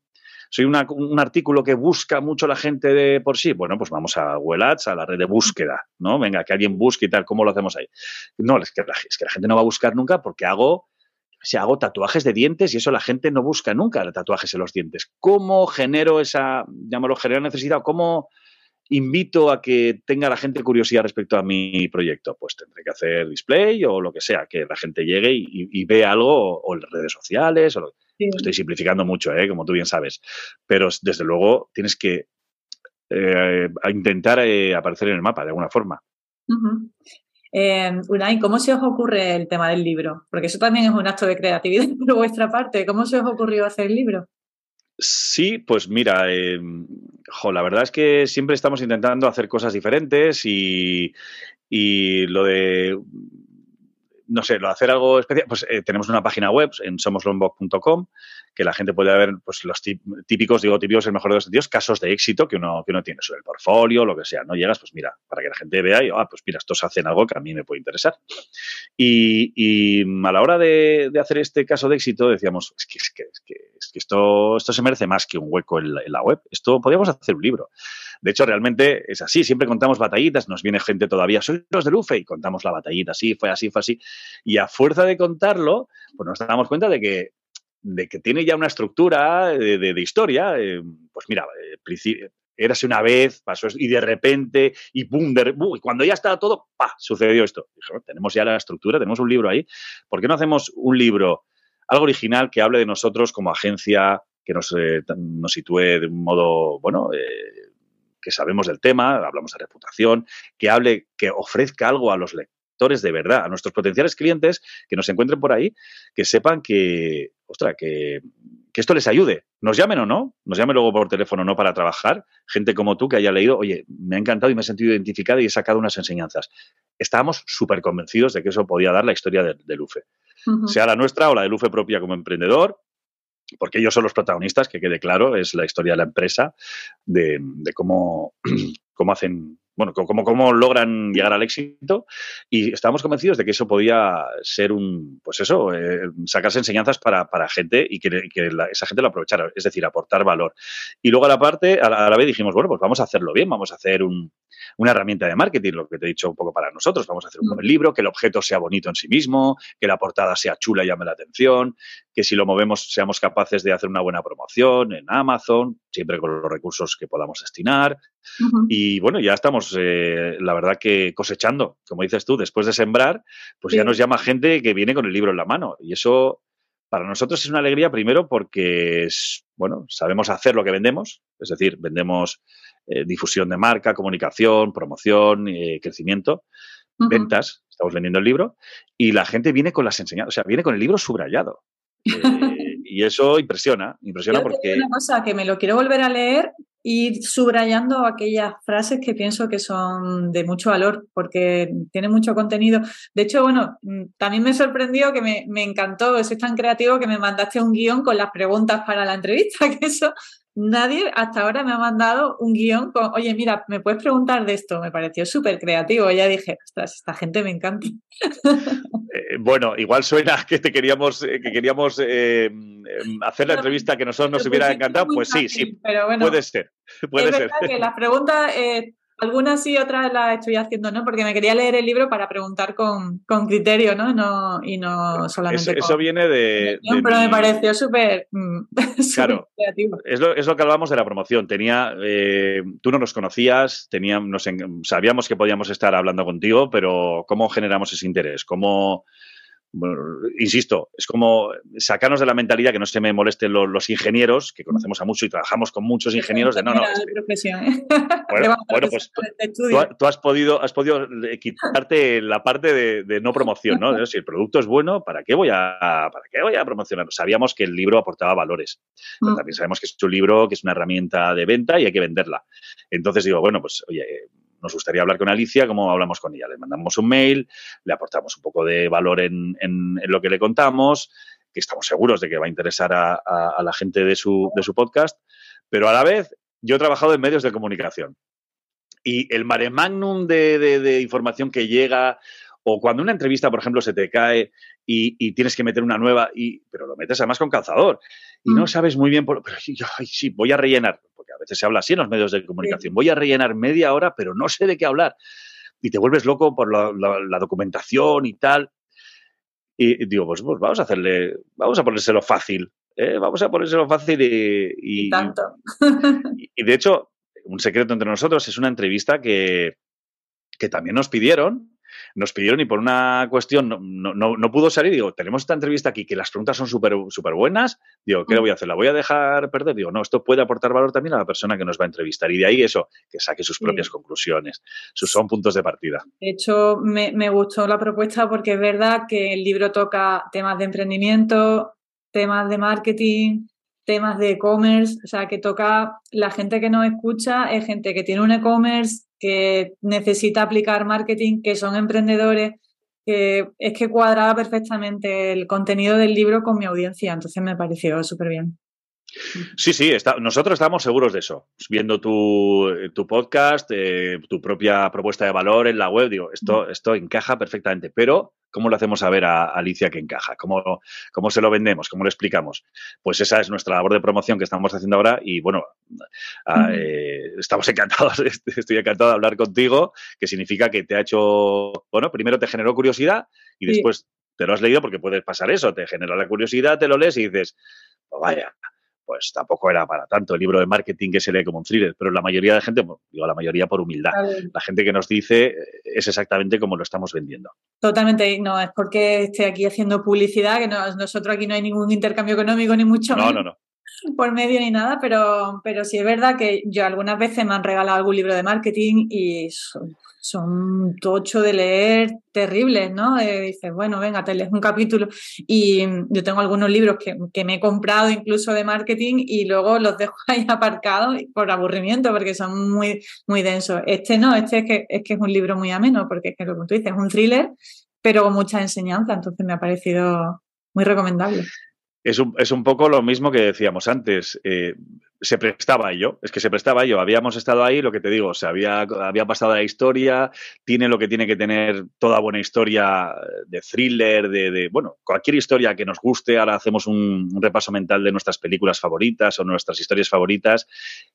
soy un artículo que busca mucho la gente de por sí. Bueno, pues vamos a Google Ads, a la red de búsqueda, ¿no? Venga, que alguien busque y tal, ¿cómo lo hacemos ahí? No, es que la, que gente no va a buscar nunca porque hago si hago tatuajes de dientes y eso la gente no busca nunca tatuajes en los dientes. ¿Cómo genero esa, llámalo, generar necesidad? ¿Cómo invito a que tenga la gente curiosidad respecto a mi proyecto? Pues tendré que hacer display o lo que sea, que la gente llegue y, vea algo o en redes sociales o lo, Estoy simplificando mucho, ¿eh? como tú bien sabes. Pero desde luego tienes que eh, intentar eh, aparecer en el mapa de alguna forma. Unai, ¿cómo se os ocurre el tema del libro? Porque eso también es un acto de creatividad por vuestra parte. ¿Cómo se os ocurrió hacer el libro? Sí, pues mira, la verdad es que siempre estamos intentando hacer cosas diferentes y, y lo de no sé, lo hacer algo especial, pues eh, tenemos una página web en somoslombok.com que la gente puede ver pues, los típicos, digo típicos en mejor de los sentidos, casos de éxito que uno, que uno tiene sobre el portfolio, lo que sea. No llegas, pues mira, para que la gente vea y, ah, pues mira, estos hacen algo que a mí me puede interesar. Y, a la hora de, hacer este caso de éxito decíamos, es que, es que, es que, esto, esto se merece más que un hueco en la, web. Esto podríamos hacer un libro. De hecho, realmente es así. Siempre contamos batallitas, nos viene gente todavía, soy los de Lufe, y contamos la batallita, sí, fue así, fue así. Y a fuerza de contarlo, pues nos damos cuenta de que de que tiene ya una estructura de, historia, eh, pues mira, eh, érase una vez, pasó y de repente, y pum, y cuando ya estaba todo, pa, sucedió esto. tenemos ya la estructura, tenemos un libro ahí. ¿Por qué no hacemos un libro, algo original que hable de nosotros como agencia, que nos, eh, nos sitúe de un modo, bueno, que sabemos del tema, hablamos de reputación, que hable, que ofrezca algo a los lectores de verdad, a nuestros potenciales clientes que nos encuentren por ahí, que sepan que, ostras, que, que esto les ayude. Nos llamen o no, nos llamen luego por teléfono o no para trabajar. Gente como tú que haya leído, oye, me ha encantado y me he sentido identificado y he sacado unas enseñanzas. Estábamos súper convencidos de que eso podía dar la historia de, Lufe. Sea la nuestra o la de Lufe propia como emprendedor, porque ellos son los protagonistas, que quede claro, es la historia de la empresa, de, de cómo, cómo hacen bueno, cómo, cómo logran llegar al éxito y estábamos convencidos de que eso podía ser un, pues eso, eh, sacarse enseñanzas para, para gente y que, esa gente lo aprovechara, es decir, aportar valor. Y luego a la parte, a la, vez dijimos, bueno, pues vamos a hacerlo bien, vamos a hacer una herramienta de marketing, lo que te he dicho un poco para nosotros, vamos a hacer un buen libro, que el objeto sea bonito en sí mismo, que la portada sea chula y llame la atención, que si lo movemos seamos capaces de hacer una buena promoción en Amazon, siempre con los recursos que podamos destinar. Y bueno, ya estamos, eh, la verdad que cosechando, como dices tú, después de sembrar, pues ya nos llama gente que viene con el libro en la mano. Y eso para nosotros es una alegría primero porque, es, bueno, sabemos hacer lo que vendemos, es decir, vendemos eh, difusión de marca, comunicación, promoción, eh, crecimiento, ventas, estamos vendiendo el libro, y la gente viene con las enseñanzas, o sea, viene con el libro subrayado. Y eso impresiona, impresiona porque... Una cosa que me lo quiero volver a leer y subrayando aquellas frases que pienso que son de mucho valor porque tiene mucho contenido. De hecho, bueno, mm, también me sorprendió que me, me encantó, es tan creativo que me mandaste un guion con las preguntas para la entrevista, que eso nadie hasta ahora me ha mandado un guion con, oye, mira, me puedes preguntar de esto. Me pareció súper creativo. Ya dije, ostras, esta gente me encanta. Eh, bueno, igual suena que te queríamos, eh, que queríamos eh, hacer la entrevista que nosotros nos hubiera encantado. Pues sí, sí, puede ser. Puede es ser. que las preguntas algunas sí, otras las estoy haciendo, ¿no? Porque me quería leer el libro para preguntar con, con criterio, ¿no? no y no solamente. Eso, viene de, Pero me pareció súper. Mm, claro. creativo. Es lo, es lo, que hablábamos de la promoción. Tenía. Eh, tú no nos conocías, teníamos, sabíamos que podíamos estar hablando contigo, pero ¿cómo generamos ese interés? ¿Cómo.? Insisto, es como sacarnos de la mentalidad que no se me molesten los, ingenieros, que conocemos a muchos y trabajamos con muchos ingenieros, de no, no. ¿eh? Bueno, pues tú, has podido, has podido quitarte la parte de, no promoción, ¿no? Si el producto es bueno, ¿para qué voy a, para qué voy a promocionarlo? Sabíamos que el libro aportaba valores, pero mm. también sabemos que es un libro, que es una herramienta de venta y hay que venderla. Entonces digo, bueno, pues oye, nos gustaría hablar con Alicia, ¿cómo hablamos con ella? Le mandamos un mail, le aportamos un poco de valor en, lo que le contamos, que estamos seguros de que va a interesar a, la gente de su, de su podcast, pero a la vez yo he trabajado en medios de comunicación. Y el mare magnum de, información que llega, o cuando una entrevista, por ejemplo, se te cae y, tienes que meter una nueva, y, pero lo metes además con calzador, y no mm. sabes muy bien, por, pero yo, sí, voy a rellenar a veces se habla así en los medios de comunicación, voy a rellenar media hora, pero no sé de qué hablar. Y te vuelves loco por la, documentación y tal. Y, digo, pues, pues, vamos a hacerle, vamos a ponérselo fácil. ¿eh? Vamos a ponérselo fácil y, y, tanto. y, de hecho, un secreto entre nosotros es una entrevista que, que también nos pidieron nos pidieron y por una cuestión no, no, no, pudo salir. Digo, tenemos esta entrevista aquí que las preguntas son súper super buenas. Digo, ¿qué le voy a hacer? ¿La voy a dejar perder? Digo, no, esto puede aportar valor también a la persona que nos va a entrevistar. Y de ahí eso, que saque sus propias conclusiones. Sus son puntos de partida. De hecho, me, me gustó la propuesta porque es verdad que el libro toca temas de emprendimiento, temas de marketing, temas de e-commerce, o sea, que toca la gente que nos escucha es gente que tiene un e-commerce, que necesita aplicar marketing, que son emprendedores, que es que cuadraba perfectamente el contenido del libro con mi audiencia, entonces me pareció súper bien. Sí, sí, nosotros estamos seguros de eso. Viendo tu, podcast, eh, tu propia propuesta de valor en la web, digo, esto, esto encaja perfectamente. Pero, ¿cómo lo hacemos saber a Alicia que encaja? ¿Cómo, ¿Cómo se lo vendemos? ¿Cómo lo explicamos? Pues esa es nuestra labor de promoción que estamos haciendo ahora y, bueno, ah, eh, estamos encantados, estoy encantado de hablar contigo, que significa que te ha hecho, bueno, primero te generó curiosidad y después te lo has leído porque puede pasar eso, te genera la curiosidad, te lo lees y dices, pues vaya, pues tampoco era para tanto el libro de marketing que se lee como un thriller, pero la mayoría de gente, digo la mayoría por humildad, la gente que nos dice eh, es exactamente como lo estamos vendiendo. Totalmente, no es porque esté aquí haciendo publicidad, que nosotros aquí no hay ningún intercambio económico ni mucho No, no, no. Por medio ni nada, pero, pero sí es verdad que yo algunas veces me han regalado algún libro de marketing y son, son tocho de leer terribles, ¿no? Eh, dices, bueno, venga, te lees un capítulo y yo tengo algunos libros que, que, me he comprado incluso de marketing y luego los dejo ahí aparcados por aburrimiento porque son muy, muy densos. Este no, este es que, es que es un libro muy ameno porque es lo que tú dices, es un thriller, pero con mucha enseñanza, entonces me ha parecido muy recomendable. Es un, es un, poco lo mismo que decíamos antes. Eh, se prestaba a ello, es que se prestaba a ello. Habíamos estado ahí, lo que te digo, se había, había pasado la historia, tiene lo que tiene que tener toda buena historia de thriller, de, de bueno, cualquier historia que nos guste. Ahora hacemos un, repaso mental de nuestras películas favoritas o nuestras historias favoritas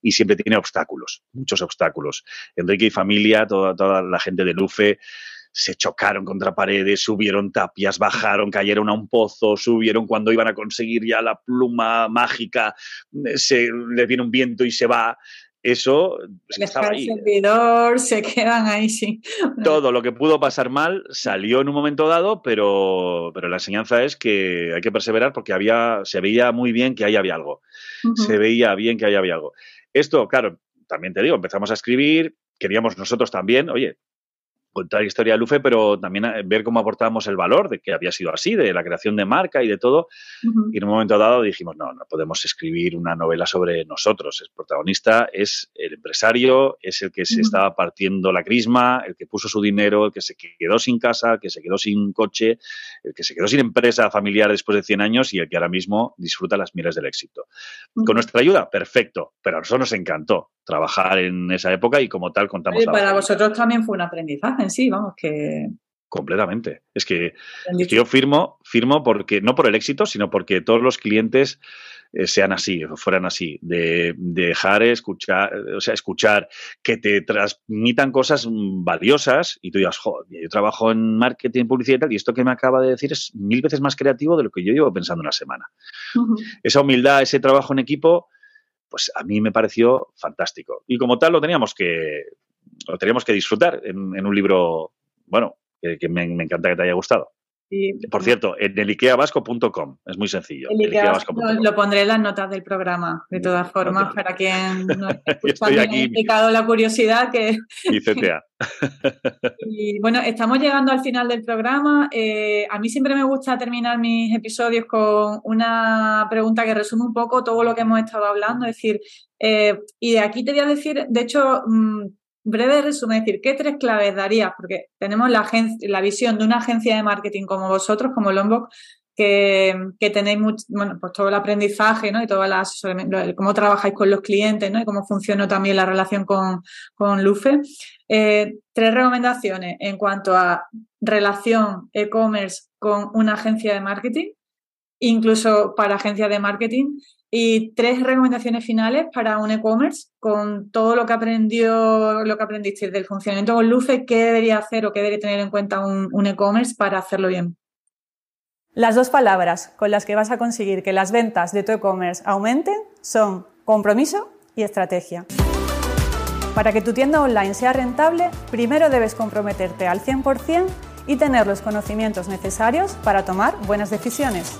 y siempre tiene obstáculos, muchos obstáculos. Enrique y familia, toda, toda la gente de Lufe se chocaron contra paredes, subieron tapias, bajaron, cayeron a un pozo, subieron cuando iban a conseguir ya la pluma mágica, eh, se le viene un viento y se va. Eso pues, estaba ahí. servidor, se quedan ahí, sí. Todo lo que pudo pasar mal salió en un momento dado, pero, pero la enseñanza es que hay que perseverar porque había, se veía muy bien que ahí había algo. Uh -huh. Se veía bien que ahí había algo. Esto, claro, también te digo, empezamos a escribir, queríamos nosotros también, oye, contar la historia de Lufe, pero también eh, ver cómo aportábamos el valor de que había sido así, de la creación de marca y de todo. Uh -huh. Y en un momento dado dijimos, no, no podemos escribir una novela sobre nosotros. El protagonista es el empresario, es el que se uh -huh. estaba partiendo la crisma, el que puso su dinero, el que se quedó sin casa, el que se quedó sin coche, el que se quedó sin empresa familiar después de 100 años y el que ahora mismo disfruta las miles del éxito. Uh -huh. Con nuestra ayuda, perfecto, pero a nosotros nos encantó trabajar en esa época y como tal contamos. Y para vosotros también fue un aprendizaje en sí, vamos, que... Completamente. Es que, es que, yo firmo, firmo porque, no por el éxito, sino porque todos los clientes eh, sean así, fueran así, de, de, dejar escuchar, o sea, escuchar, que te transmitan cosas valiosas y tú digas, joder, yo trabajo en marketing, publicidad y tal, y esto que me acaba de decir es mil veces más creativo de lo que yo llevo pensando una semana. Uh -huh. Esa humildad, ese trabajo en equipo, pues a mí me pareció fantástico. Y como tal lo teníamos que, lo teníamos que disfrutar en, en un libro, bueno, que, que me, me, encanta que te haya gustado. Sí. Por cierto, en elikeabasco.com, es muy sencillo. El lo, lo, pondré en las notas del programa, de todas formas, no para quien no Estoy aquí. explicado la curiosidad que... Y CTA. y bueno, estamos llegando al final del programa. Eh, a mí siempre me gusta terminar mis episodios con una pregunta que resume un poco todo lo que hemos estado hablando. Es decir, eh, y de aquí te voy a decir, de hecho, mmm, breve resumen, es decir, ¿qué tres claves darías? Porque tenemos la, la visión de una agencia de marketing como vosotros, como Lombok, que, que, tenéis bueno, pues todo el aprendizaje, ¿no? Y todo el asesoramiento, cómo trabajáis con los clientes, ¿no? Y cómo funciona también la relación con, con Lufe. Eh, tres recomendaciones en cuanto a relación e-commerce con una agencia de marketing, incluso para agencias de marketing. Y tres recomendaciones finales para un e-commerce con todo lo que aprendió, lo que aprendiste del funcionamiento con Lufe, qué debería hacer o qué debería tener en cuenta un, un e-commerce para hacerlo bien. Las dos palabras con las que vas a conseguir que las ventas de tu e-commerce aumenten son compromiso y estrategia. Para que tu tienda online sea rentable, primero debes comprometerte al 100% y tener los conocimientos necesarios para tomar buenas decisiones.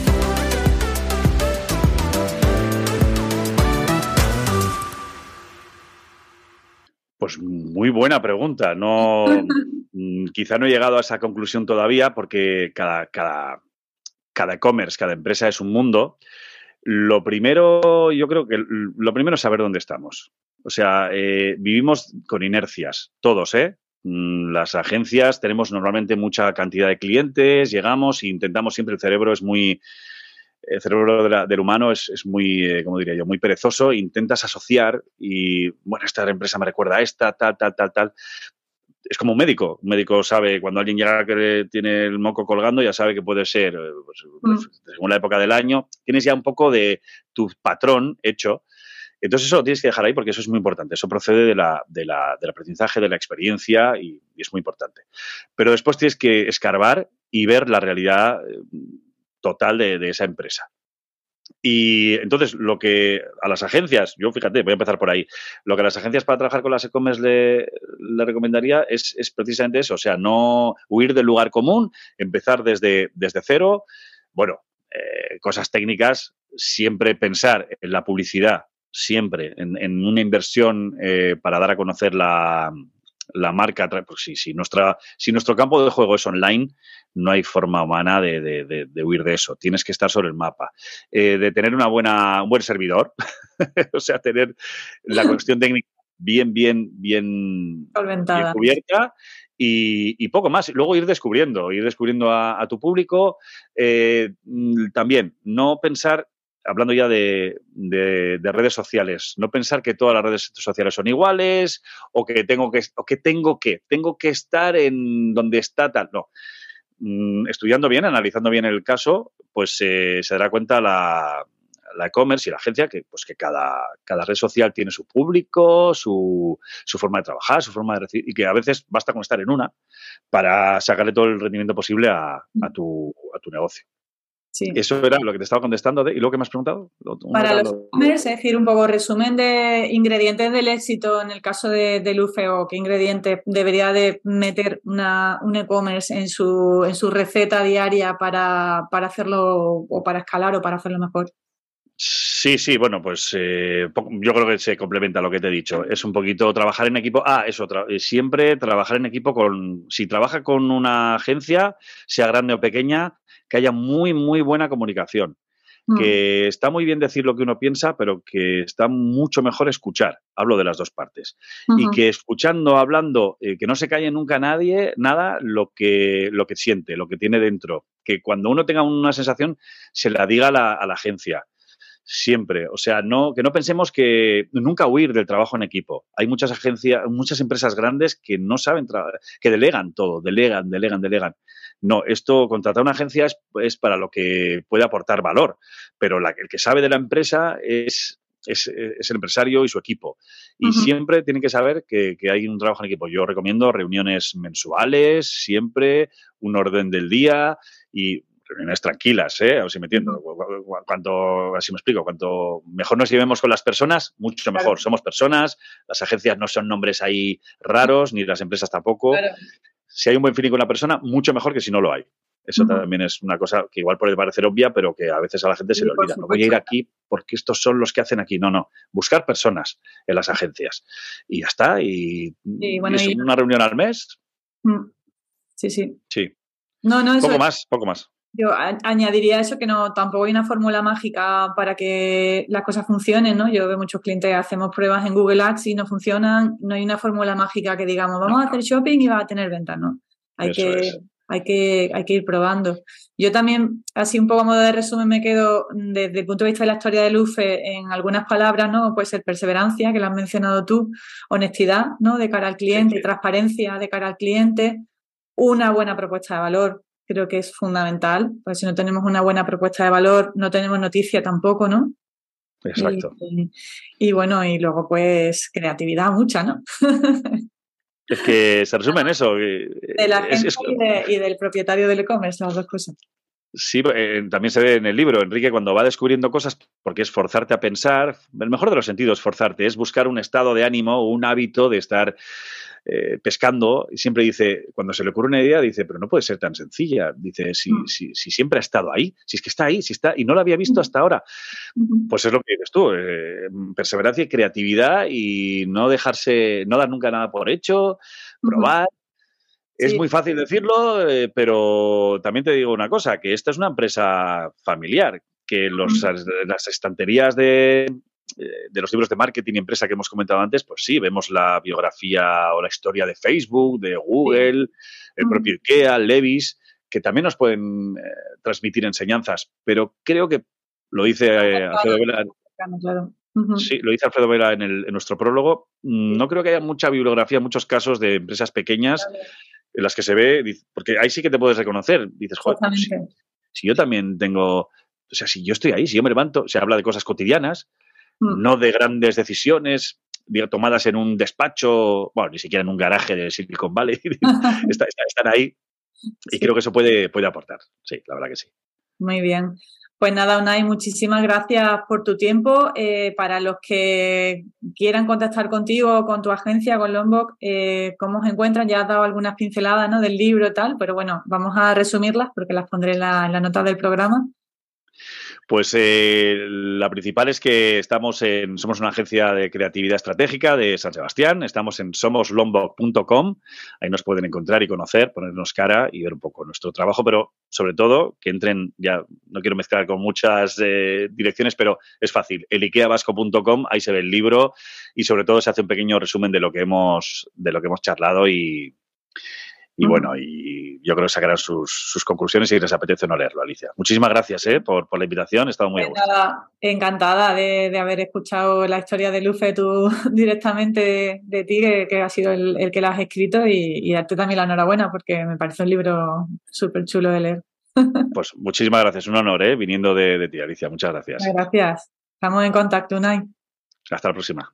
Pues muy buena pregunta. No, mm, quizá no he llegado a esa conclusión todavía porque cada, cada, cada e-commerce, cada empresa es un mundo. Lo primero, yo creo que lo primero es saber dónde estamos. O sea, eh, vivimos con inercias, todos, ¿eh? Mm, las agencias tenemos normalmente mucha cantidad de clientes, llegamos e intentamos siempre, el cerebro es muy, el cerebro del humano es, muy, eh, como diría yo, muy perezoso, intentas asociar y, bueno, esta empresa me recuerda a esta, tal, tal, tal, tal. Es como un médico. Un médico sabe cuando alguien llega que tiene el moco colgando, ya sabe que puede ser, eh, pues, pues, mm. según la época del año, tienes ya un poco de tu patrón hecho entonces eso lo tienes que dejar ahí porque eso es muy importante. Eso procede de la, del aprendizaje, de la experiencia y, es muy importante. Pero después tienes que escarbar y ver la realidad eh, total de, esa empresa. Y entonces, lo que a las agencias, yo fíjate, voy a empezar por ahí, lo que a las agencias para trabajar con las e-commerce le, recomendaría es, precisamente eso, o sea, no huir del lugar común, empezar desde, desde cero. Bueno, eh, cosas técnicas, siempre pensar en la publicidad siempre en, una inversión eh, para dar a conocer la, marca. Pues sí, si, nuestra, si nuestro campo de juego es online, no hay forma humana de, huir de eso. Tienes que estar sobre el mapa. Eh, de tener una buena, un buen servidor, o sea, tener la cuestión técnica bien, bien, bien, cubierta. Y, poco más. Luego ir descubriendo, ir descubriendo a, tu público. Eh, mm, también, no pensar hablando ya de, redes sociales, no pensar que todas las redes sociales son iguales o que tengo que, o que tengo que, tengo que estar en donde está tal. No. Mm, estudiando bien, analizando bien el caso, pues se dará cuenta la, e-commerce y la agencia que, pues que cada, cada red social tiene su público, su, su forma de trabajar, su forma de recibir, y que a veces basta con estar en una para sacarle todo el rendimiento posible a, a, tu, a tu negocio. Eso era lo que te estaba contestando. ¿Y lo que me has preguntado? Para los e-commerce, es decir, un poco resumen de ingredientes del éxito en el caso de, de Lufe o qué ingrediente debería de meter una, un e-commerce en su, en su receta diaria para, para hacerlo o para escalar o para hacerlo mejor. Sí, sí, bueno, pues eh, yo creo que se complementa lo que te he dicho. Es un poquito trabajar en equipo. Ah, eso, eh, siempre trabajar en equipo con. Si trabaja con una agencia, sea grande o pequeña, que haya muy, muy buena comunicación. Mm. Que está muy bien decir lo que uno piensa, pero que está mucho mejor escuchar. Hablo de las dos partes. Y que escuchando, hablando, eh, que no se calle nunca nadie, nada, lo que, lo que siente, lo que tiene dentro. Que cuando uno tenga una sensación, se la diga a la, a la agencia siempre. O sea, no, que no pensemos que nunca huir del trabajo en equipo. Hay muchas agencias, muchas empresas grandes que no saben, que delegan todo, delegan, delegan, delegan. No, esto, contratar una agencia es, para lo que puede aportar valor, pero la, el que sabe de la empresa es, es, el empresario y su equipo. Y siempre tienen que saber que, que, hay un trabajo en equipo. Yo recomiendo reuniones mensuales, siempre, un orden del día y reuniones tranquilas, ¿eh? si me entiendo. Cuanto, así me explico, cuanto mejor nos llevemos con las personas, mucho mejor. Somos personas, las agencias no son nombres ahí raros, ni las empresas tampoco. Si hay un buen feeling con la persona, mucho mejor que si no lo hay. Eso también es una cosa que igual puede parecer obvia, pero que a veces a la gente se le olvida. No voy a ir aquí porque estos son los que hacen aquí. No, no. Buscar personas en las agencias. Y ya está. Y, es una reunión al mes. Mm. Sí, sí. Sí. No, no, poco más, poco más. Yo añadiría eso que no tampoco hay una fórmula mágica para que las cosas funcionen, ¿no? Yo veo muchos clientes hacemos pruebas en Google Ads y no funcionan, no hay una fórmula mágica que digamos, vamos a hacer shopping y va a tener ventas, ¿no? Hay que hay que hay que ir probando. Yo también así un poco a modo de resumen me quedo desde el punto de vista de la historia de Lufe en algunas palabras, ¿no? Puede ser perseverancia, que lo has mencionado tú, honestidad, ¿no? De cara al cliente, transparencia de cara al cliente, una buena propuesta de valor, creo que es fundamental, porque si no tenemos una buena propuesta de valor, no tenemos noticia tampoco, ¿no? Exacto. Y, bueno, y luego pues creatividad mucha, ¿no? es que se resume en eso. De la gente y, del propietario del e-commerce, las dos cosas. Sí, eh, también se ve en el libro, Enrique, cuando va descubriendo cosas, porque es forzarte a pensar, el mejor de los sentidos, forzarte, es buscar un estado de ánimo, un hábito de estar eh, pescando y siempre dice, cuando se le ocurre una idea, dice, pero no puede ser tan sencilla. Dice, si, mm. si, si, siempre ha estado ahí, si es que está ahí, si está, y no lo había visto mm. hasta ahora. Pues es lo que dices tú, eh, perseverancia y creatividad y no dejarse, no dar nunca nada por hecho, probar. Es muy fácil decirlo, eh, pero también te digo una cosa, que esta es una empresa familiar que los, las estanterías de, de los libros de marketing y empresa que hemos comentado antes, pues sí, vemos la biografía o la historia de Facebook, de Google, el propio IKEA, Levis, que también nos pueden eh, transmitir enseñanzas, pero creo que lo dice eh, Alfredo Vela. Sí, lo dice Alfredo Vela en, el, en, nuestro prólogo. No creo que haya mucha bibliografía, muchos casos de empresas pequeñas en las que se ve, porque ahí sí que te puedes reconocer. Dices, joder, pues si, yo también tengo, o sea, si yo estoy ahí, si yo me levanto, se habla de cosas cotidianas, mm. no de grandes decisiones tomadas en un despacho, bueno, ni siquiera en un garaje de Silicon Valley, están ahí y creo que eso puede, puede aportar. Sí, la verdad que sí. Muy bien. Pues nada, Unai, muchísimas gracias por tu tiempo. Eh, para los que quieran contactar contigo, con tu agencia, con Lombok, eh, ¿cómo se encuentran? Ya has dado algunas pinceladas ¿no? del libro y tal, pero bueno, vamos a resumirlas porque las pondré en la, en la nota del programa. Pues eh, la principal es que estamos en, somos una agencia de creatividad estratégica de San Sebastián, estamos en somoslombok.com, ahí nos pueden encontrar y conocer, ponernos cara y ver un poco nuestro trabajo, pero sobre todo que entren, ya no quiero mezclar con muchas eh, direcciones, pero es fácil, elikeabasco.com, ahí se ve el libro y sobre todo se hace un pequeño resumen de lo que hemos, de lo que hemos charlado y, y bueno, y yo creo que sacarán sus, conclusiones y les apetece no leerlo, Alicia. Muchísimas gracias ¿eh? por, la invitación, he estado muy pues Encantada de, haber escuchado la historia de Lufe tú directamente de, ti, que, ha sido el, que la has escrito, y, darte también la enhorabuena porque me parece un libro súper chulo de leer. Pues muchísimas gracias, un honor, ¿eh? viniendo de, ti, Alicia. Muchas gracias. Gracias. Estamos en contacto, Unai. Hasta la próxima.